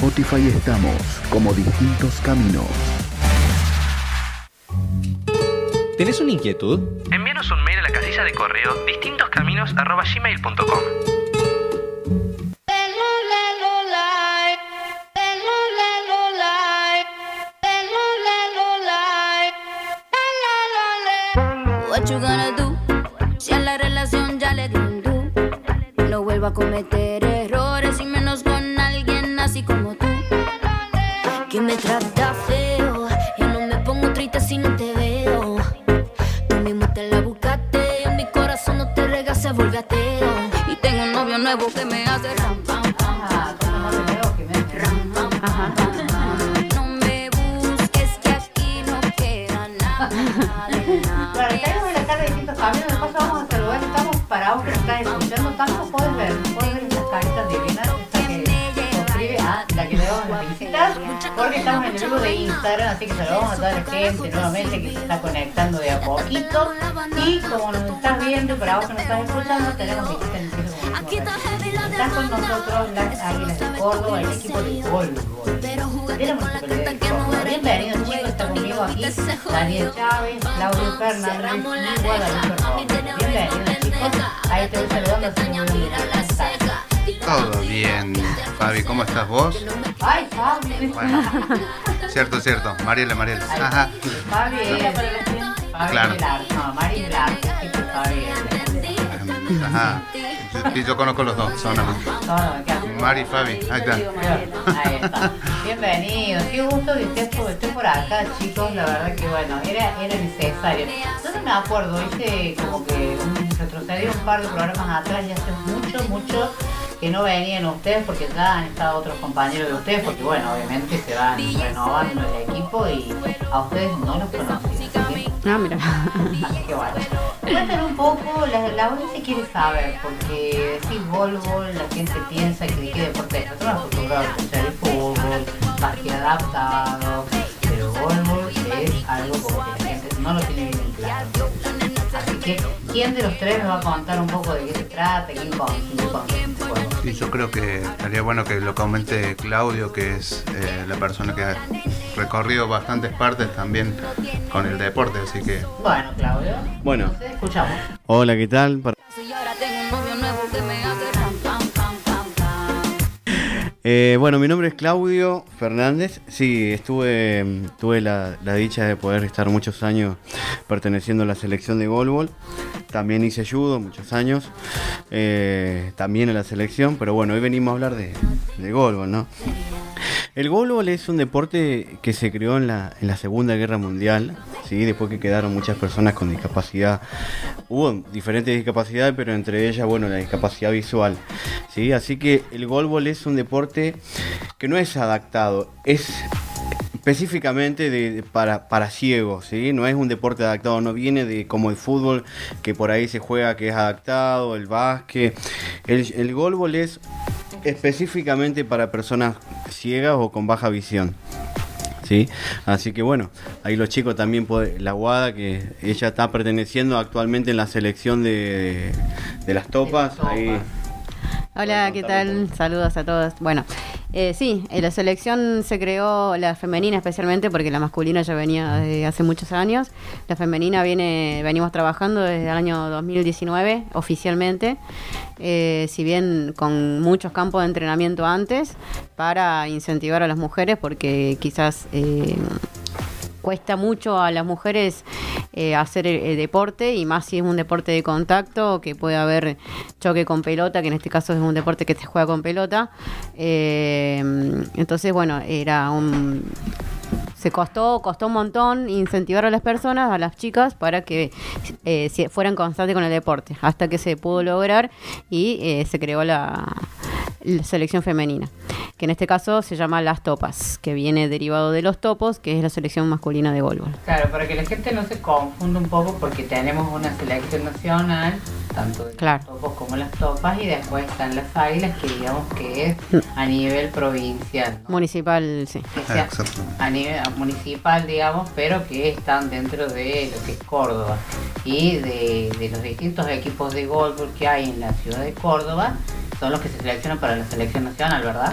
Spotify estamos como distintos caminos. ¿Tenés una inquietud? Envíanos un mail a la casilla de correo distintoscaminos.gmail.com Cierto, cierto, Mariela, Mariela. Ajá. Fabi es Fabi Claro. no, Mari es el arte, chicos, Fabi es el Ajá. Sí, yo conozco los dos, son Mari y Fabi, ahí está. Ahí está. Bienvenidos, qué gusto que estés por, estés por acá, chicos. La verdad que bueno, era, era necesario. Yo no me acuerdo, hice como que retrocedí un par de programas atrás y hace mucho, mucho que no venían ustedes porque ya han estado otros compañeros de ustedes, porque bueno, obviamente se van renovando el equipo y a ustedes no los que, Ah, mira. así que bueno. Cuéntanos un poco, la, la audiencia quiere saber, porque decís Volvo, la gente piensa que de qué deporte es. Nosotros nos acostumbramos a escuchar el fútbol, básquet adaptado, pero Volvo es algo como que la gente no lo tiene bien claro. Que, ¿quién de los tres nos va a contar un poco de qué se trata, quién consiste con? Y yo creo que estaría bueno que lo comente Claudio, que es eh, la persona que ha recorrido bastantes partes también con el deporte, así que Bueno, Claudio, Bueno, entonces escuchamos. hola, ¿qué tal? Para- Y ahora tengo un novio nuevo que me Eh, bueno, mi nombre es Claudio Fernández. Sí, estuve, tuve la, dicha de poder estar muchos años perteneciendo a la selección de golbol. También hice judo muchos años, eh, también a la selección, pero bueno, hoy venimos a hablar de, de golbol, ¿no? El golbol es un deporte que se creó en la, en la Segunda Guerra Mundial, ¿sí? después que quedaron muchas personas con discapacidad. Hubo diferentes discapacidades, pero entre ellas, bueno, la discapacidad visual. ¿sí? Así que el golbol es un deporte que no es adaptado, es específicamente de, de- para, para ciegos, ¿sí? no es un deporte adaptado, no viene de como el fútbol que por ahí se juega que es adaptado, el básquet. El, el golbol es específicamente para personas ciegas o con baja visión. ¿sí? Así que bueno, ahí los chicos también, puede- la Guada, que ella está perteneciendo actualmente en la selección de, de las topas, ahí Hola, ¿qué tal? Saludos a todos. Bueno, eh, sí, eh, la selección se creó, la femenina especialmente, porque la masculina ya venía desde hace muchos años. La femenina viene, venimos trabajando desde el año 2019 oficialmente, eh, si bien con muchos campos de entrenamiento antes, para incentivar a las mujeres, porque quizás... eh, cuesta mucho a las mujeres eh, hacer el, el deporte y más si es un deporte de contacto que puede haber choque con pelota que en este caso es un deporte que se juega con pelota. Eh, entonces bueno era un se costó, costó un montón incentivar a las personas, a las chicas, para que eh, fueran constantes con el deporte, hasta que se pudo lograr y eh, se creó la selección femenina, que en este caso se llama Las Topas, que viene derivado de los topos, que es la selección masculina de voleibol. Claro, para que la gente no se confunda un poco, porque tenemos una selección nacional, tanto de Claro. los topos como las topas, y después están las águilas, que digamos que es a nivel provincial, ¿no? Municipal, sí. Sea a nivel municipal, digamos, pero que están dentro de lo que es Córdoba. Y de, de los distintos equipos de golf que hay en la ciudad de Córdoba, son los que se seleccionan para la selección nacional, ¿verdad?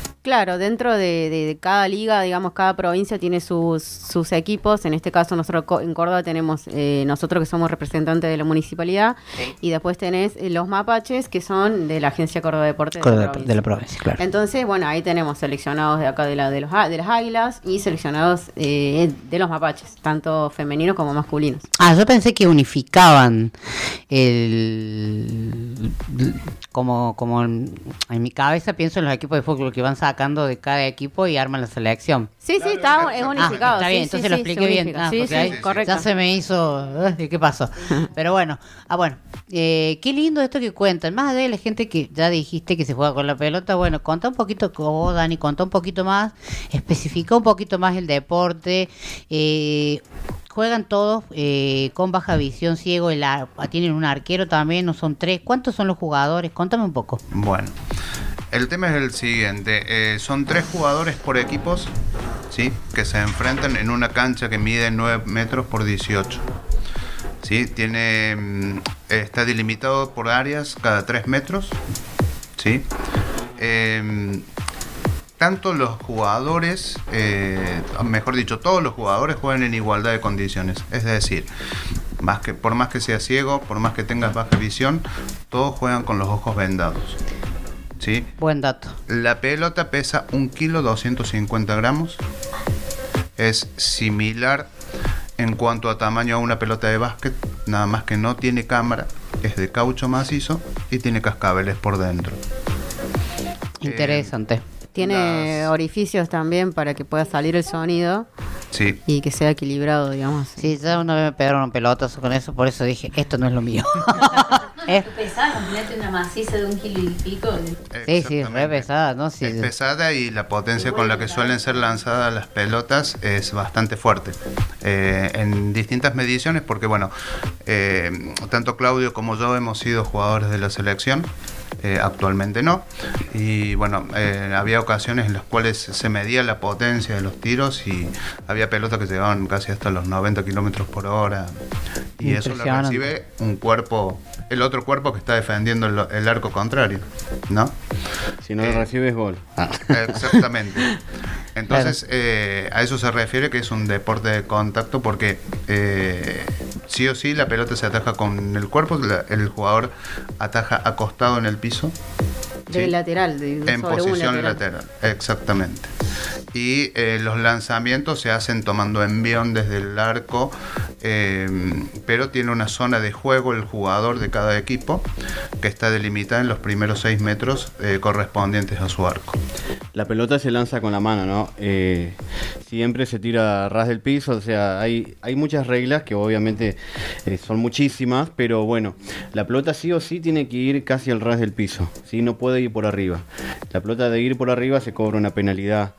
Claro, dentro de, de- de cada liga, digamos, cada provincia tiene sus, sus equipos. En este caso, nosotros co- en Córdoba tenemos eh, nosotros que somos representantes de la municipalidad y después tenés eh, los mapaches que son de la Agencia Córdoba Deportes de, Córdoba la de- la provincia, claro. Entonces, bueno, ahí tenemos seleccionados de acá de, la, de, los, de las águilas y seleccionados eh, de los mapaches, tanto femeninos como masculinos. Ah, yo pensé que unificaban el como como en, en mi cabeza pienso en los equipos de fútbol que van sacando de cada equipo y arman la selección. Sí, sí, está es Ah, unificado. está sí, bien, sí, entonces sí, lo expliqué bien. Ah, sí, porque sí, ahí correcto. Ya se me hizo. eh, ¿Qué pasó? Pero bueno, ah, bueno. eh, qué lindo esto que cuentan. Más allá de la gente que ya dijiste que se juega con la pelota, bueno, contá un poquito, como Dani, contá un poquito más, especifica un poquito más el deporte. eh, juegan todos eh, con baja visión, ciego, el ar- tienen un arquero también, no son tres. ¿Cuántos son los jugadores? Contame un poco. Bueno, el tema es el siguiente. eh, son tres jugadores por equipos, ¿sí? Que se enfrentan en una cancha que mide 9 metros por 18. ¿Sí? Tiene, mm, está delimitado por áreas cada 3 metros, ¿sí? Em, tanto los jugadores, eh, mejor dicho, todos los jugadores juegan en igualdad de condiciones. Es decir, más que, por más que sea ciego, por más que tengas baja visión, todos juegan con los ojos vendados. ¿Sí? Buen dato. La pelota pesa 1 kilo 250 gramos. Es similar en cuanto a tamaño a una pelota de básquet, nada más que no tiene cámara, es de caucho macizo y tiene cascabeles por dentro. Interesante. Tiene orificios también para que pueda salir el sonido Sí. y que sea equilibrado, digamos. Sí, ya una vez me pegaron un pelotazo con eso, por eso dije, esto no es lo mío. Eh, Pesada, imagínate una maciza de un kilo y pico. Sí, sí, re pesada, ¿no? Sí, Es pesada y la potencia con la que suelen ser lanzadas las pelotas es bastante fuerte. Eh, en distintas mediciones, porque bueno, eh, tanto Claudio como yo hemos sido jugadores de la selección. eh, actualmente no. Y bueno, eh, había ocasiones en las cuales se medía la potencia de los tiros y había pelotas que llegaban casi hasta los 90 kilómetros por hora. Y eso lo recibe un cuerpo, el otro cuerpo que está defendiendo el, el arco contrario, ¿no? Si no lo recibes, gol. Exactamente. Entonces, eh, a eso se refiere que es un deporte de contacto porque eh, sí o sí la pelota se ataja con el cuerpo, la- el jugador ataja acostado en el piso. De ¿sí? lateral, de, de En sobre un posición lateral. exactamente. Y eh, los lanzamientos se hacen tomando envión desde el arco, eh, pero tiene una zona de juego el jugador de cada equipo que está delimitada en los primeros 6 metros eh, correspondientes a su arco. La pelota se lanza con la mano, ¿no? Eh, siempre se tira a ras del piso, o sea, hay, hay muchas reglas que obviamente eh, son muchísimas, pero bueno, la pelota sí o sí tiene que ir casi al ras del piso, ¿sí? No puede ir por arriba. La pelota de ir por arriba se cobra una penalidad,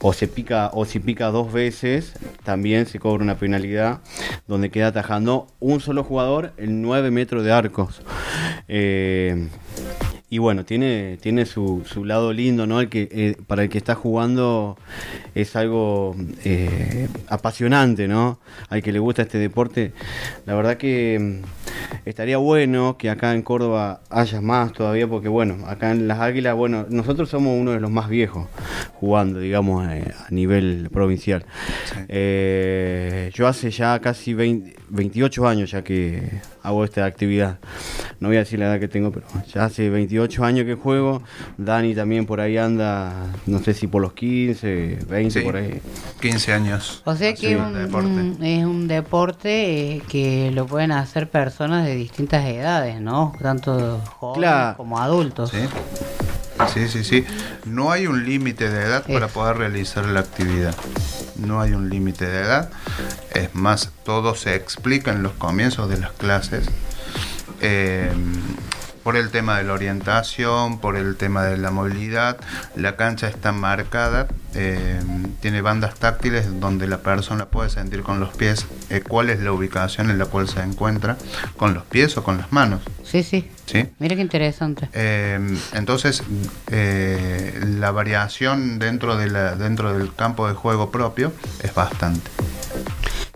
o se pica, o si pica dos veces, también se cobra una penalidad, donde queda atajando un solo jugador en 9 metros de arcos. Eh, y bueno, tiene, tiene su, su lado lindo, ¿no? El que, eh, para el que está jugando es algo eh, apasionante, ¿no? Al que le gusta este deporte. La verdad que mm, estaría bueno que acá en Córdoba haya más todavía, porque bueno, acá en Las Águilas, bueno, nosotros somos uno de los más viejos jugando, digamos, eh, a nivel provincial. Eh, yo hace ya casi 20 28 años ya que hago esta actividad. No voy a decir la edad que tengo, pero ya hace 28 años que juego. Dani también por ahí anda, no sé si por los 15, 20 Sí, por ahí. 15 años. O sea que Sí, es un- deporte. un- es un deporte eh, que lo pueden hacer personas de distintas edades, ¿no? Tanto jóvenes Claro. como adultos. Sí. Sí, sí, sí. No hay un límite de edad para poder realizar la actividad. No hay un límite de edad. Es más, todo se explica en los comienzos de las clases. Eh, por el tema de la orientación, por el tema de la movilidad, la cancha está marcada, eh, tiene bandas táctiles donde la persona puede sentir con los pies eh, cuál es la ubicación en la cual se encuentra, con los pies o con las manos. Sí, sí. ¿Sí? Mira qué interesante. Eh, entonces, la variación dentro, de la, dentro del campo de juego propio es bastante.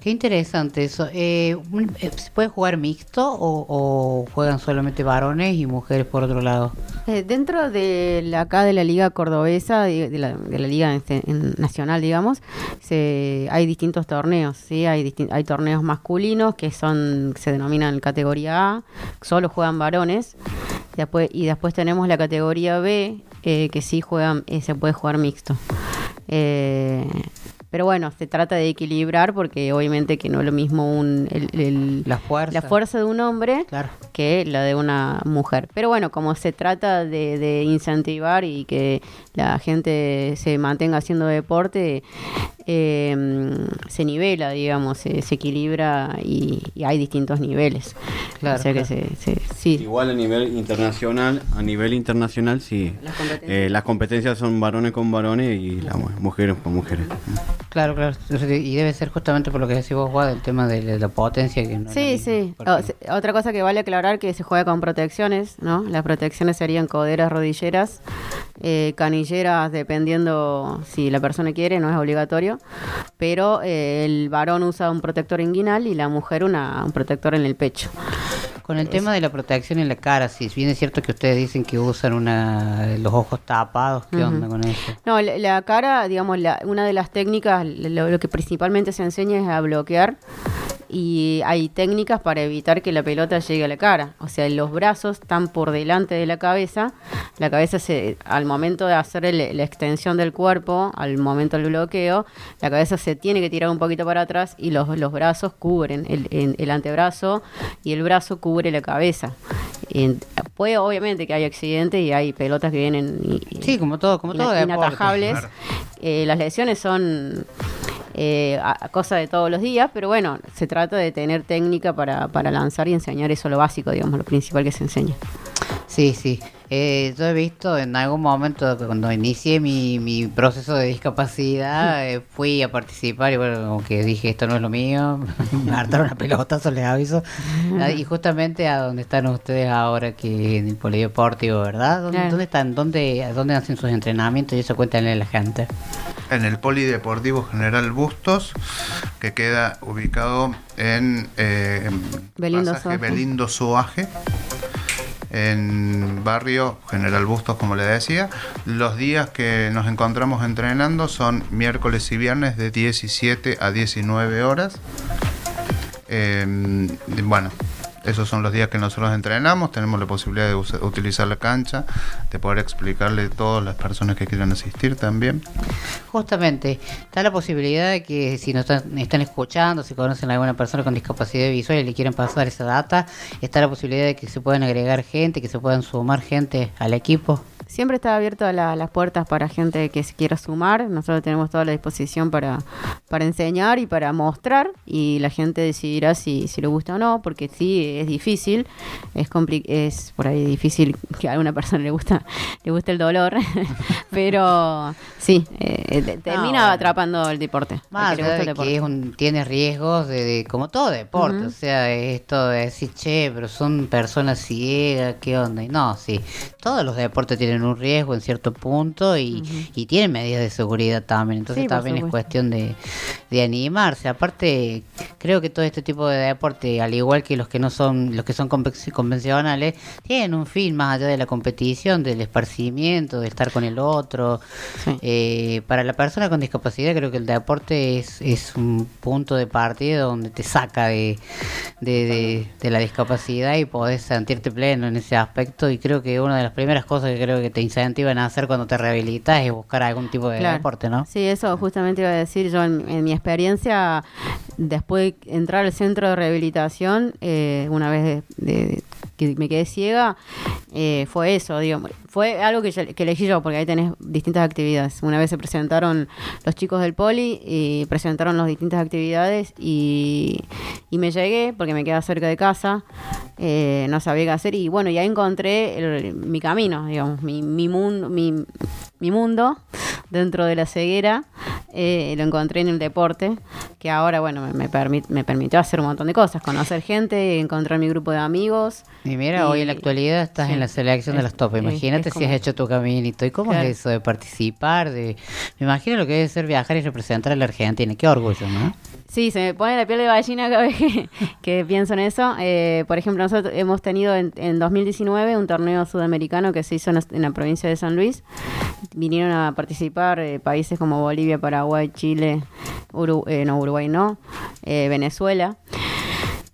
Qué interesante eso. Eh, eh, ¿Se puede jugar mixto o, juegan solamente varones y mujeres por otro lado? Eh, dentro de la, acá de la liga cordobesa, de, la, liga nacional, digamos, se, hay distintos torneos, ¿sí? Hay, hay torneos masculinos que son se denominan categoría A, solo juegan varones, después, y después tenemos la categoría B, eh, que sí juegan, eh, se puede jugar mixto. Eh, pero bueno, se trata de equilibrar porque obviamente que no es lo mismo un, el- el- La fuerza. la fuerza de un hombre que la de una mujer. Pero bueno, como se trata de, de incentivar y que la gente se mantenga haciendo deporte, eh, se nivela, digamos, se, se equilibra y, y hay distintos niveles. Claro, O sea que se, se- sí. Igual a nivel internacional, a nivel internacional sí. Las competencias. Eh, las competencias son varones con varones y las mu- mujeres con mujeres. Claro, claro. Y debe ser justamente por lo que decís vos, Juan, el tema de la, potencia que no Sí, sí. O- otra cosa que vale aclarar que se juega con protecciones, ¿no? Las protecciones serían coderas, rodilleras, eh, canilleras, dependiendo si la persona quiere, no es obligatorio. Pero eh, el varón usa un protector inguinal y la mujer un protector en el pecho. Con el tema de la protección en la cara, si bien es cierto que ustedes dicen que usan una, los ojos tapados, ¿qué Ujú. onda con eso? No, la, la cara, digamos, la- una de las técnicas, lo, lo que principalmente se enseña es a bloquear y hay técnicas para evitar que la pelota llegue a la cara. O sea, los brazos están por delante de la cabeza, la cabeza se, al momento de hacer el- la extensión del cuerpo, al momento del bloqueo, la cabeza se tiene que tirar un poquito para atrás y los, los brazos cubren, el, en- el antebrazo y el brazo cubre la cabeza. En- puede obviamente que hay accidentes y hay pelotas que vienen y, Sí, como todo, como todo deporte. inatajables. Claro. Eh, las lesiones son eh, a- a cosa de todos los días, pero bueno, se trata de tener técnica para, para lanzar y enseñar eso lo básico, digamos, lo principal que se enseña. Sí, sí. Eh, yo he visto en algún momento cuando inicié mi, mi proceso de discapacidad, eh, fui a participar y bueno, como que dije, esto no es lo mío, me hartaron una pelota, les aviso. Y justamente a donde están ustedes ahora, que en el polideportivo, ¿verdad? ¿Dónde, Claro. dónde están? ¿Dónde, ¿Dónde hacen sus entrenamientos? Y eso cuéntanle a la gente. En el Polideportivo General Bustos, que queda ubicado en eh, Belindo Soaje. En barrio General Bustos, como le decía. Los días que nos encontramos entrenando son miércoles y viernes de 17 a 19 horas. Eh, bueno, esos son los días que nosotros entrenamos. Tenemos la posibilidad de utilizar la cancha, de poder explicarle a todas las personas que quieran asistir también. Justamente, está la posibilidad de que si nos están, están escuchando, si conocen a alguna persona con discapacidad visual y le quieren pasar esa data, está la posibilidad de que se puedan agregar gente, que se puedan sumar gente al equipo. Siempre está abierto a la- las puertas para gente que se quiera sumar. Nosotros tenemos toda la disposición para, para enseñar y para mostrar y la gente decidirá si, si le gusta o no, porque sí, es difícil, es, compli- es por ahí difícil que a alguna persona le gusta, le gusta el dolor, pero sí, eh, te- termina bueno. atrapando el deporte. Más que el deporte. que es un, tiene riesgos de, de- como todo deporte, o sea, esto de decir, che, pero son personas ciegas, ¿qué onda? Y no, sí, todos los deportes tienen un riesgo en cierto punto y, y tienen medidas de seguridad también, entonces Sí, también es cuestión de, de animarse. Aparte, creo que todo este tipo de deporte, al igual que los que no son, los que son conve- convencionales, tienen un fin más allá de la competición, del esparcimiento, de estar con el otro. Eh, para la persona con discapacidad creo que el deporte es, es un punto de partida donde te saca de, de, de- de la discapacidad y podés sentirte pleno en ese aspecto. Y creo que una de las primeras cosas que creo que te incentivan a hacer cuando te rehabilitas es buscar algún tipo de Claro. deporte, ¿no? Sí, eso justamente iba a decir yo en, en mi experiencia, después de entrar al centro de rehabilitación, eh, una vez de- de- que me quedé ciega, eh, fue eso, digamos. Fue algo que, elegí yo, porque ahí tenés distintas actividades. Una vez se presentaron los chicos del poli y presentaron las distintas actividades y, y me llegué porque me queda cerca de casa, eh, no sabía qué hacer y bueno, ya encontré el- mi camino, digamos, mi, mi mundo, mi, mi mundo dentro de la ceguera, eh, lo encontré en el deporte, que ahora, bueno, me, me, permit- me permitió hacer un montón de cosas, conocer gente, encontrar mi grupo de amigos. Y mira, hoy en la actualidad estás sí. en la selección de los top. Imagínate es si has hecho tu caminito. ¿Y cómo Claro. es eso de participar? de Me imagino lo que debe ser viajar y representar a la Argentina. Qué orgullo, ¿no? Sí, se me pone la piel de gallina cada vez que, que pienso en eso. Eh, por ejemplo, nosotros hemos tenido en, en 2019 un torneo sudamericano que se hizo en, la- en la provincia de San Luis. Vinieron a participar eh, países como Bolivia, Paraguay, Chile, Uru- eh, no, Uruguay no, eh, Venezuela.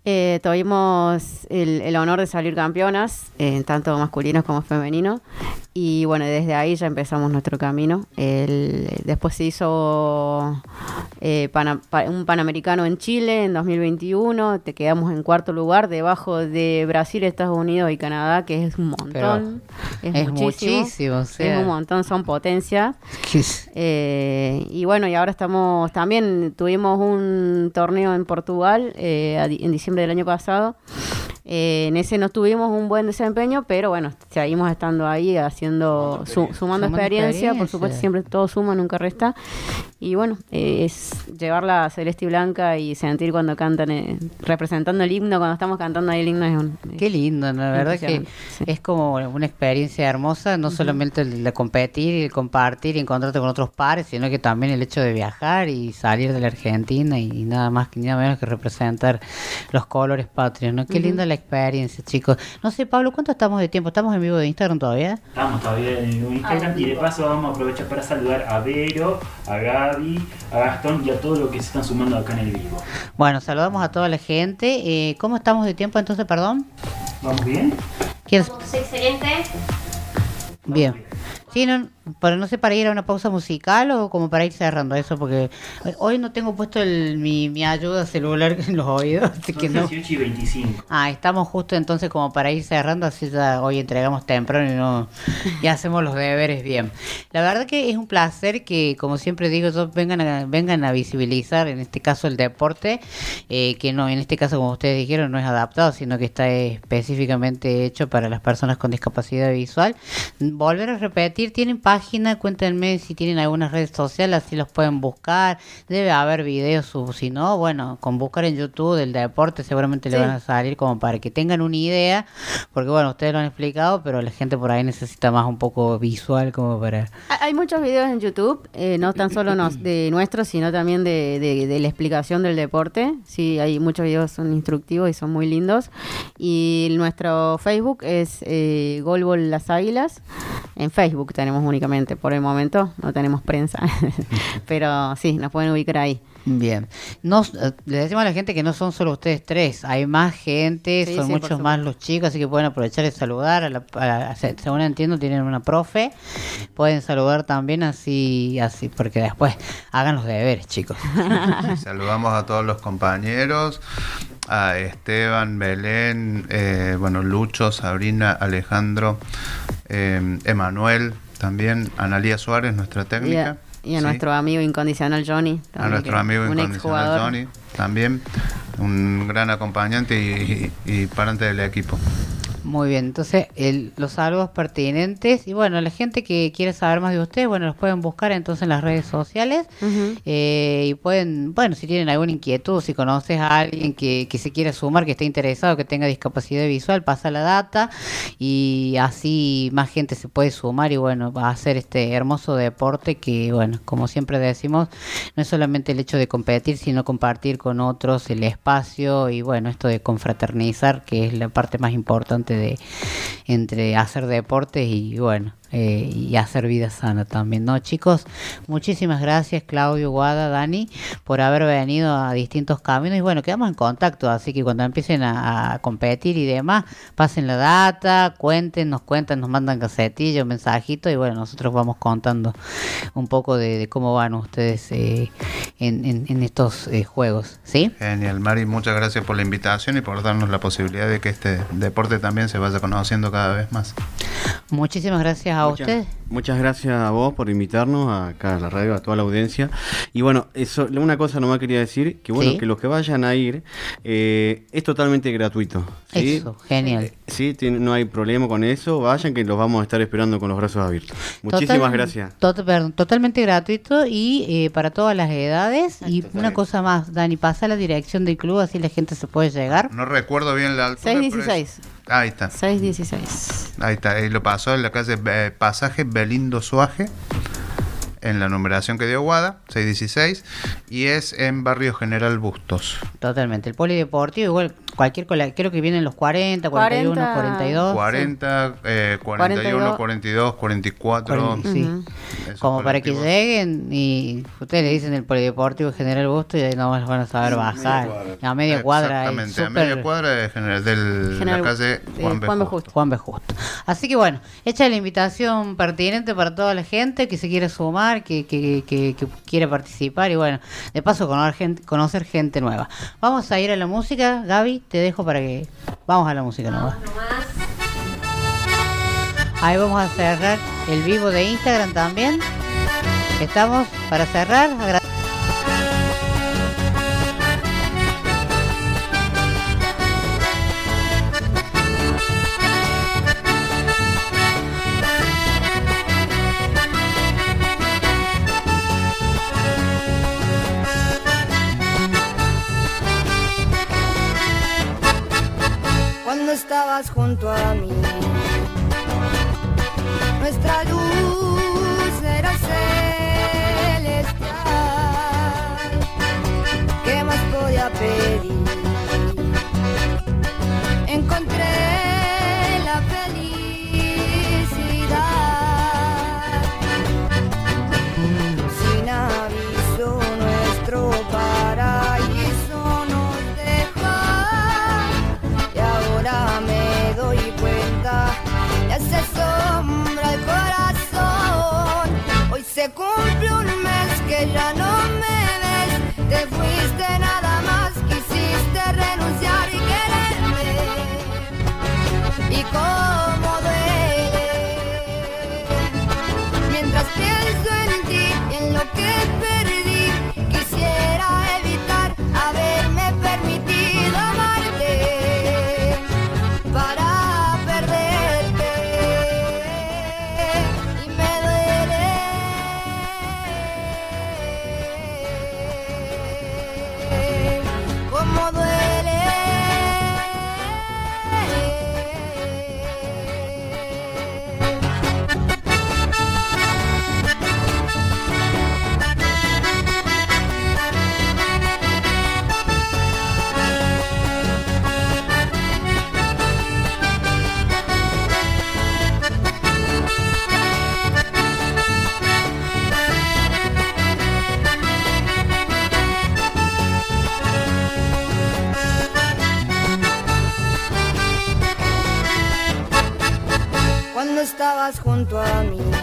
Eh, tuvimos el, el honor de salir campeonas, eh, tanto masculinos como femeninos. Y bueno, desde ahí ya empezamos nuestro camino. El- después se hizo eh, pana- pa- un Panamericano en Chile en 2021. Te quedamos en cuarto lugar, debajo de Brasil, Estados Unidos y Canadá, que es un montón. es muchísimo, o sea. Es un montón, son potencias. Eh, y bueno, y ahora estamos también, tuvimos un torneo en Portugal eh, en diciembre del año pasado. Eh, en ese no tuvimos un buen desempeño, pero bueno, seguimos estando ahí haciendo, su- sumando, Sumando experiencia, por experiencia. supuesto, siempre todo suma, nunca resta. Y bueno, eh, es llevarla a celeste y blanca y sentir cuando cantan, eh, representando el himno, cuando estamos cantando ahí el himno es un... Qué lindo, la verdad que impresionante, es como una experiencia hermosa, no solamente el de competir y el compartir y encontrarte con otros pares, sino que también el hecho de viajar y salir de la Argentina y, y nada más que nada menos que representar los colores patrios, ¿no? Qué Ujú. linda la experiencia, chicos. No sé, Pablo, ¿cuánto estamos de tiempo? ¿Estamos en vivo de Instagram todavía? Estamos todavía en Instagram y de paso vamos a aprovechar para saludar a Vero, a Gaby, a Gastón y a todos los que se están sumando acá en el vivo. Bueno, saludamos a toda la gente. Eh, ¿Cómo estamos de tiempo entonces, perdón? ¿Vamos bien? ¿Quieres? excelente. Bien. Sí, no, pero no sé para ir a una pausa musical o como para ir cerrando eso, porque hoy no tengo puesto el, mi, mi ayuda celular en los oídos, así que no. 18 y 25. Ah, estamos justo entonces como para ir cerrando, así ya hoy entregamos temprano y no y hacemos los deberes bien. La verdad que es un placer que, como siempre digo, yo vengan a, vengan a visibilizar, en este caso el deporte, eh, que no, en este caso como ustedes dijeron, no es adaptado, sino que está específicamente hecho para las personas con discapacidad visual. Volver a repetir, tienen página, cuéntenme si tienen algunas redes sociales, así los pueden buscar, debe haber videos, si no, bueno, con buscar en YouTube del deporte seguramente le Sí. van a salir como para que tengan una idea, porque bueno, ustedes lo han explicado, pero la gente por ahí necesita más un poco visual como para... Ha- Hay muchos videos en YouTube, eh, no tan solo nos, de nuestros, sino también de, de- de la explicación del deporte. Sí, hay muchos videos, son instructivos y son muy lindos. Y nuestro Facebook es eh, Golbol Las Águilas. En Facebook tenemos únicamente, por el momento no tenemos prensa. Pero sí, nos pueden ubicar ahí. Bien. No, eh, le decimos a la gente que no son solo ustedes tres, hay más gente, Sí, son sí, muchos más los chicos, así que pueden aprovechar y saludar. A la, a- a- se- según entiendo, tienen una profe, pueden saludar también así, así, porque después hagan los deberes, chicos. Saludamos a todos los compañeros, a Esteban, Belén, eh, bueno, Lucho, Sabrina, Alejandro, eh, Emanuel, también Analía Suárez, nuestra Y a, técnica. y a Sí. nuestro amigo incondicional Johnny. a nuestro amigo incondicional. Johnny, también un gran acompañante y, y, y parante del equipo. Muy bien, entonces el- los saludos pertinentes. Y bueno, la gente que quiere saber más de ustedes, bueno, los pueden buscar entonces en las redes sociales. Eh, y pueden, bueno, si tienen alguna inquietud, si conoces a alguien que, que se quiera sumar, que esté interesado, que tenga discapacidad visual, pasa la data y así más gente se puede sumar y bueno, va a hacer este hermoso deporte que bueno, como siempre decimos, no es solamente el hecho de competir, sino compartir con otros el espacio y bueno, esto de confraternizar, que es la parte más importante de entre hacer deportes y bueno, eh, y hacer vida sana también, ¿no? Chicos, muchísimas gracias Claudio, Guada, Dani, por haber venido a distintos caminos y bueno, quedamos en contacto, así que cuando empiecen a, a competir y demás, pasen la data, cuenten, nos cuentan, nos mandan casetillos, mensajitos y bueno, nosotros vamos contando un poco de, de cómo van ustedes eh, en, en- en estos eh, juegos, ¿sí? Genial, Mari, muchas gracias por la invitación y por darnos la posibilidad de que este deporte también se vaya conociendo cada vez más. Muchísimas gracias a Muchas- usted. Muchas gracias a vos por invitarnos acá a la radio, a toda la audiencia. Y bueno, eso, una cosa nomás quería decir, que bueno, Sí. que los que vayan a ir, eh, es totalmente gratuito. ¿sí? Eso, genial. Sí, tiene- no hay problema con eso, vayan que los vamos a estar esperando con los brazos abiertos. Muchísimas Total- gracias. tot- perdón, totalmente gratuito y eh, para todas las edades. Y una cosa más, Dani, pasa la dirección del club, así la gente se puede llegar. No recuerdo bien la altura. pero es- 616. Ahí está. 616. Ahí está, ahí lo pasó en la calle eh, Pasaje Belindo Suaje, en la numeración que dio Guada, 616, y es en Barrio General Bustos. Totalmente. El polideportivo, igual cualquier cola, creo que vienen los 40, 41, 40, 42. 40, eh, 41, 42, 44. Sí. esos Como para que lleguen y ustedes le dicen el polideportivo General Busto y ahí no van a saber bajar. A media cuadra. Exactamente, a súper- media cuadra de general, del, General- la calle eh, Juan B. Juan B. Justo. Juan B. Justo. Así que bueno, hecha la invitación pertinente para toda la gente que se quiere sumar, que, que, que, que quiere participar y bueno, de paso conocer gente, conocer gente nueva. Vamos a ir a la música, Gaby, te dejo para que vamos a la música nueva. Ahí vamos a cerrar el vivo de Instagram también. Estamos para cerrar. Agra- junto a mí. Nuestra luz junto a mí.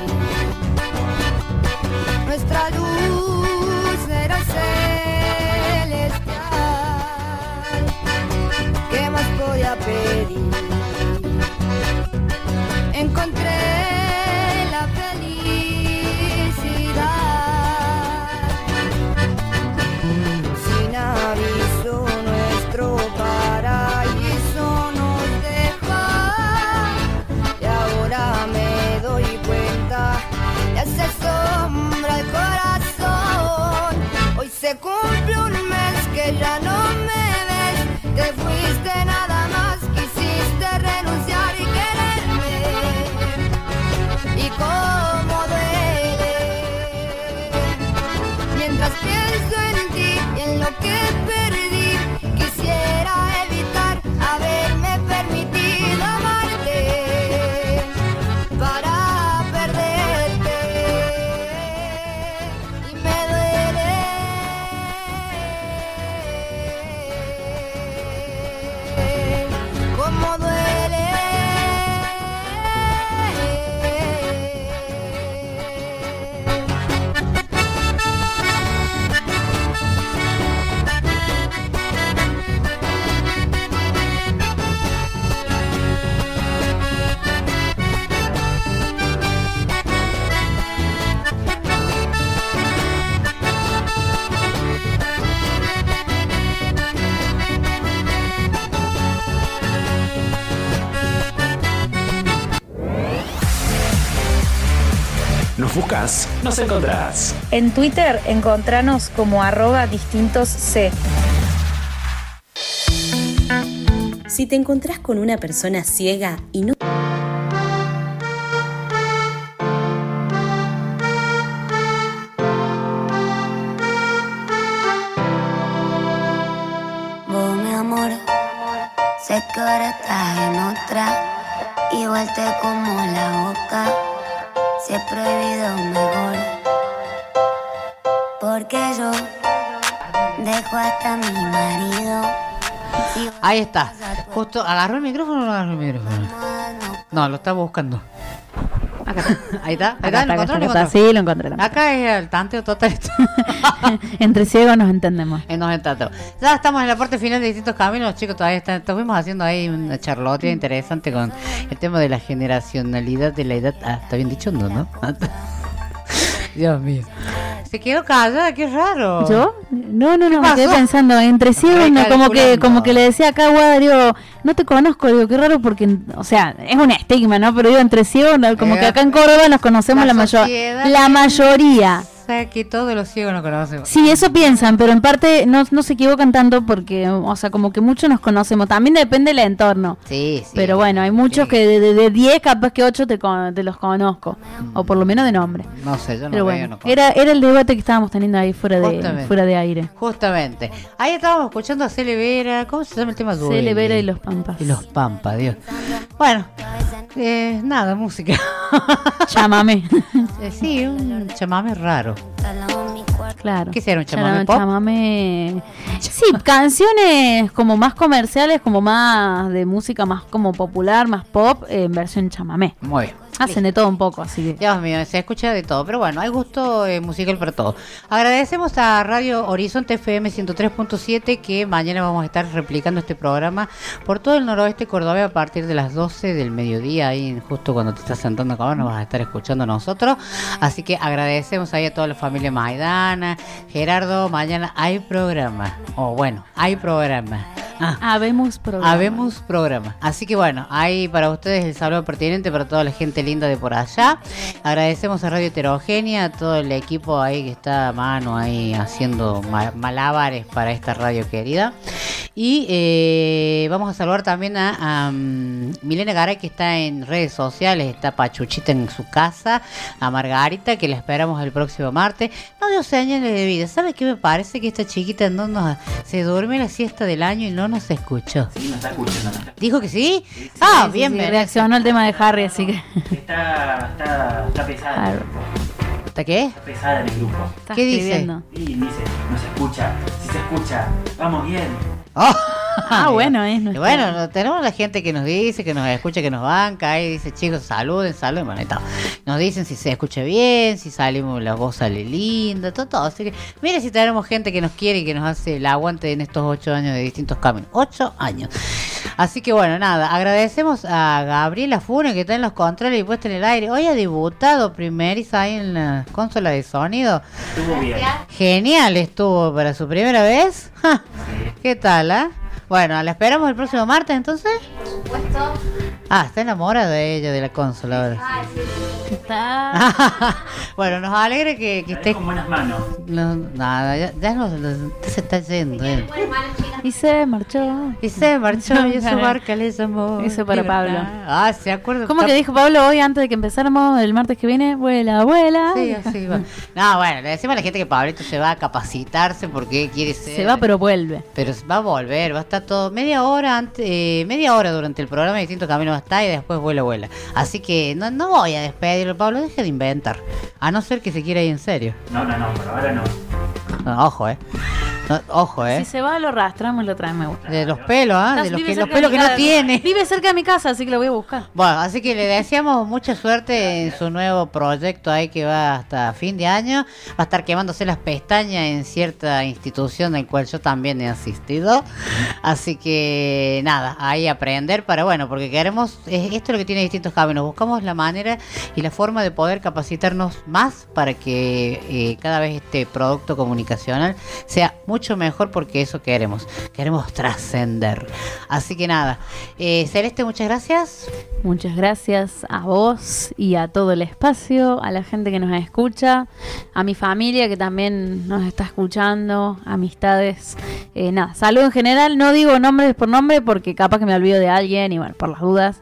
Ya no me ves. Te fuiste nada más quisiste renunciar y quererme. Y cómo duele. Mientras pienso en ti y en lo que perdí nos encontrás. En Twitter encontranos como arroba distintos C. Si te encontrás con una persona ciega y no... Ahí está. Justo, ¿agarró el micrófono o no agarró el micrófono? No, lo estaba buscando. Acá está. Ahí está. Ahí está, está, ¿lo acá encontró? está, ¿Lo está. encontró? Sí, lo encontré. lo. Acá es el tanteo total. Entre ciegos nos entendemos. Eh, nos entendemos. Ya estamos en la parte final de distintos caminos, chicos todavía están, estuvimos haciendo ahí una charlotte interesante con el tema de la generacionalidad de la edad. Ah, está bien dicho, ¿no? ¿no? Dios mío. Se quedó callada, qué raro. ¿Yo? No, no, no, me quedé pensando, entre ciegos, no, como que, como que le decía acá, Guada, digo, no te conozco, digo, qué raro porque, o sea, es un estigma, ¿no? Pero digo, entre ciegos, no, como que acá en Córdoba nos conocemos la, mayor, sociedad la mayoría. Que todos los ciegos nos conocemos. Sí, eso piensan, pero en parte no, no se equivocan tanto porque, o sea, como que muchos nos conocemos. También depende del entorno. Sí, sí. Pero bueno, hay muchos que de- de de 10, capaz que 8 te, con- te los conozco. O por lo menos de nombre. No sé, yo no Pero veo, bueno, no conozco. era, era el debate que estábamos teniendo ahí fuera de, fuera de aire. Justamente. Ahí estábamos escuchando a Cele Vera. ¿Cómo se llama el tema? Duele. Cele Vera y los Pampas. Y los Pampas, Dios. Bueno, eh, nada, música. Chamame. Eh, sí, un chamame raro. Claro. ¿Qué será un chamame Chama- pop? chamame- Sí, canciones como más comerciales, como más de música más como popular, más pop, en versión chamamé. Muy bien. Hacen de todo un poco, así que. Dios mío, se escucha de todo, pero bueno, hay gusto eh, musical para todo. Agradecemos a Radio Horizonte FM 103.7 que mañana vamos a estar replicando este programa por todo el noroeste cordobés a partir de las 12 del mediodía, ahí justo cuando te estás sentando acá nos vas a estar escuchando nosotros. Así que agradecemos ahí a toda la familia Maidana, Gerardo, mañana hay programa. O bueno, hay programa. Ah. Habemos programa. Habemos programa. Así que bueno, ahí para ustedes el saludo pertinente para toda la gente linda de por allá. Agradecemos a Radio Heterogénea, a todo el equipo ahí que está a mano ahí haciendo ma- malabares para esta radio querida. Y eh, vamos a saludar también a, a, Milena Garay que está en redes sociales, está Pachuchita en su casa, a Margarita que la esperamos el próximo martes. No dio señales de vida. ¿Sabe qué me parece? Que esta chiquita no nos, se duerme la siesta del año y no nos escuchó. Sí, nos está escuchando. nos está- ¿Dijo que sí? ah, Sí, bien, bien. reaccionó al tema de Harry, así que. Está, está, está pesada. el. ¿Está qué? Está pesada en el grupo. ¿Qué dice? Y dice, no se escucha. Si se escucha, vamos bien. Ah, bueno, es bueno, no- tenemos la gente que nos dice, que nos escucha, que nos banca, y dice, chicos, saluden, saluden, bueno. Nos dicen si se escucha bien, si salimos, la voz sale linda, todo, todo. Así que, mire si tenemos gente que nos quiere y que nos hace el aguante en estos ocho años de distintos caminos. Ocho años. Así que bueno, nada, agradecemos a Gabriela Fune que está en los controles y puesta en el aire. Hoy ha debutado primeriza ahí en la consola de sonido. Estuvo bien. Genial estuvo para su primera vez. ¿Qué tal, ah? Bueno, la esperamos el próximo martes entonces. Ah, está enamorada de ella, de la consola ahora. Está. bueno, nos alegra que, que esté. Con buenas manos. No, nada, ya, ya no, se está yendo. él. Y se marchó. Y se marchó y a su barca le llamó. Eso para. Pablo. Ah, se acuerda. ¿Cómo que dijo Pablo hoy antes de que empezáramos el martes que viene? Vuela, vuela. Sí, así va. No, bueno, le decimos a la gente que Pablito se va a capacitarse porque quiere ser. Se va, pero vuelve. Pero va a volver, va a estar media hora antes, eh, media hora durante el programa de distintos caminos va a estar y después vuela, vuela. Así que no, no voy a despedirlo, Pablo, deje de inventar. A no ser que se quiera ir en serio. No, no, no, por ahora no. No, ojo, eh. No, ojo, eh. Si se va, lo arrastramos y lo traemos. De los pelos, ¿ah? De Estás- los, que, de pelos mi que no casa. tiene. Vive cerca de mi casa, así que lo voy a buscar. Bueno, así que le deseamos mucha suerte en su nuevo proyecto ahí que va hasta fin de año. Va a estar quemándose las pestañas en cierta institución en cual yo también he asistido. Así que nada, ahí aprender para, bueno, porque queremos, eh, esto es lo que tiene distintos caminos. Buscamos la manera y la forma de poder capacitarnos más para que eh, cada vez este producto comunicacional sea mucho mejor porque eso queremos. Queremos trascender. Así que nada, eh, Celeste, muchas gracias. Muchas gracias a vos y a todo el espacio, a la gente que nos escucha, a mi familia que también nos está escuchando, amistades. Eh, nada, salud en general. No digo nombres por nombre porque capaz que me olvido de alguien y bueno, por las dudas.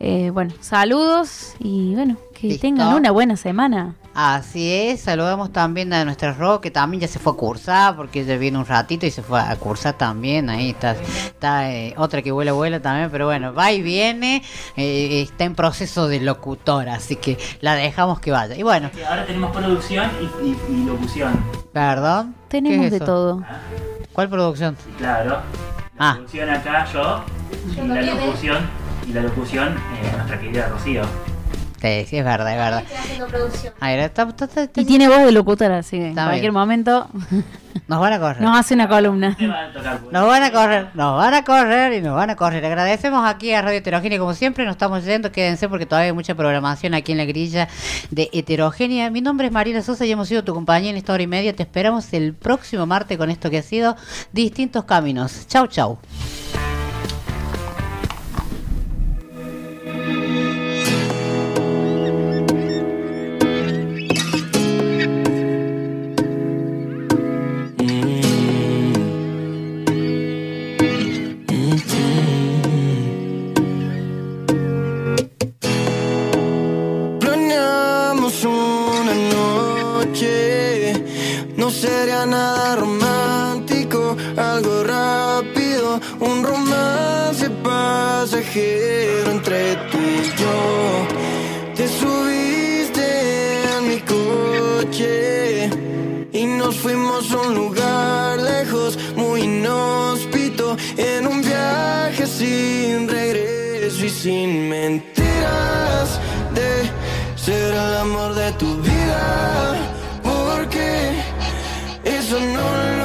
Eh, bueno, saludos y bueno, que Listo. tengan una buena semana. Así es, saludamos también a nuestra Ro, que también ya se fue a cursar, porque ella viene un ratito y se fue a cursar también. Ahí está, está eh, otra que vuela, vuela también, pero bueno, va y viene, eh, está en proceso de locutora, así que la dejamos que vaya. Y bueno, Ahora tenemos producción y, y- y locución. perdón. ¿qué Tenemos es de todo. ¿Cuál producción? Claro. La locución acá, yo. Y la locución. Y la locución, eh, nuestra querida Rocío. Sí, sí, es verdad, es verdad. A ver, está- está- está- está- Y tiene voz de locutora, así que en cualquier bien. momento Nos van a correr. nos hace una columna. Nos van a correr, nos van a correr y nos van a correr. Agradecemos aquí a Radio Heterogénea, como siempre, nos estamos yendo. Quédense porque todavía hay mucha programación aquí en la grilla de Heterogénea. Mi nombre es Mariela Sosa y hemos sido tu compañía en esta hora y media. Te esperamos el próximo martes con esto que ha sido Distintos Caminos. Chau, chau. No sería nada romántico, algo rápido, un romance pasajero entre tú y yo. Te subiste a mi coche y nos fuimos a un lugar lejos, muy inhóspito, en un viaje sin regreso y sin mentiras de ser el amor de tu vida, I'm not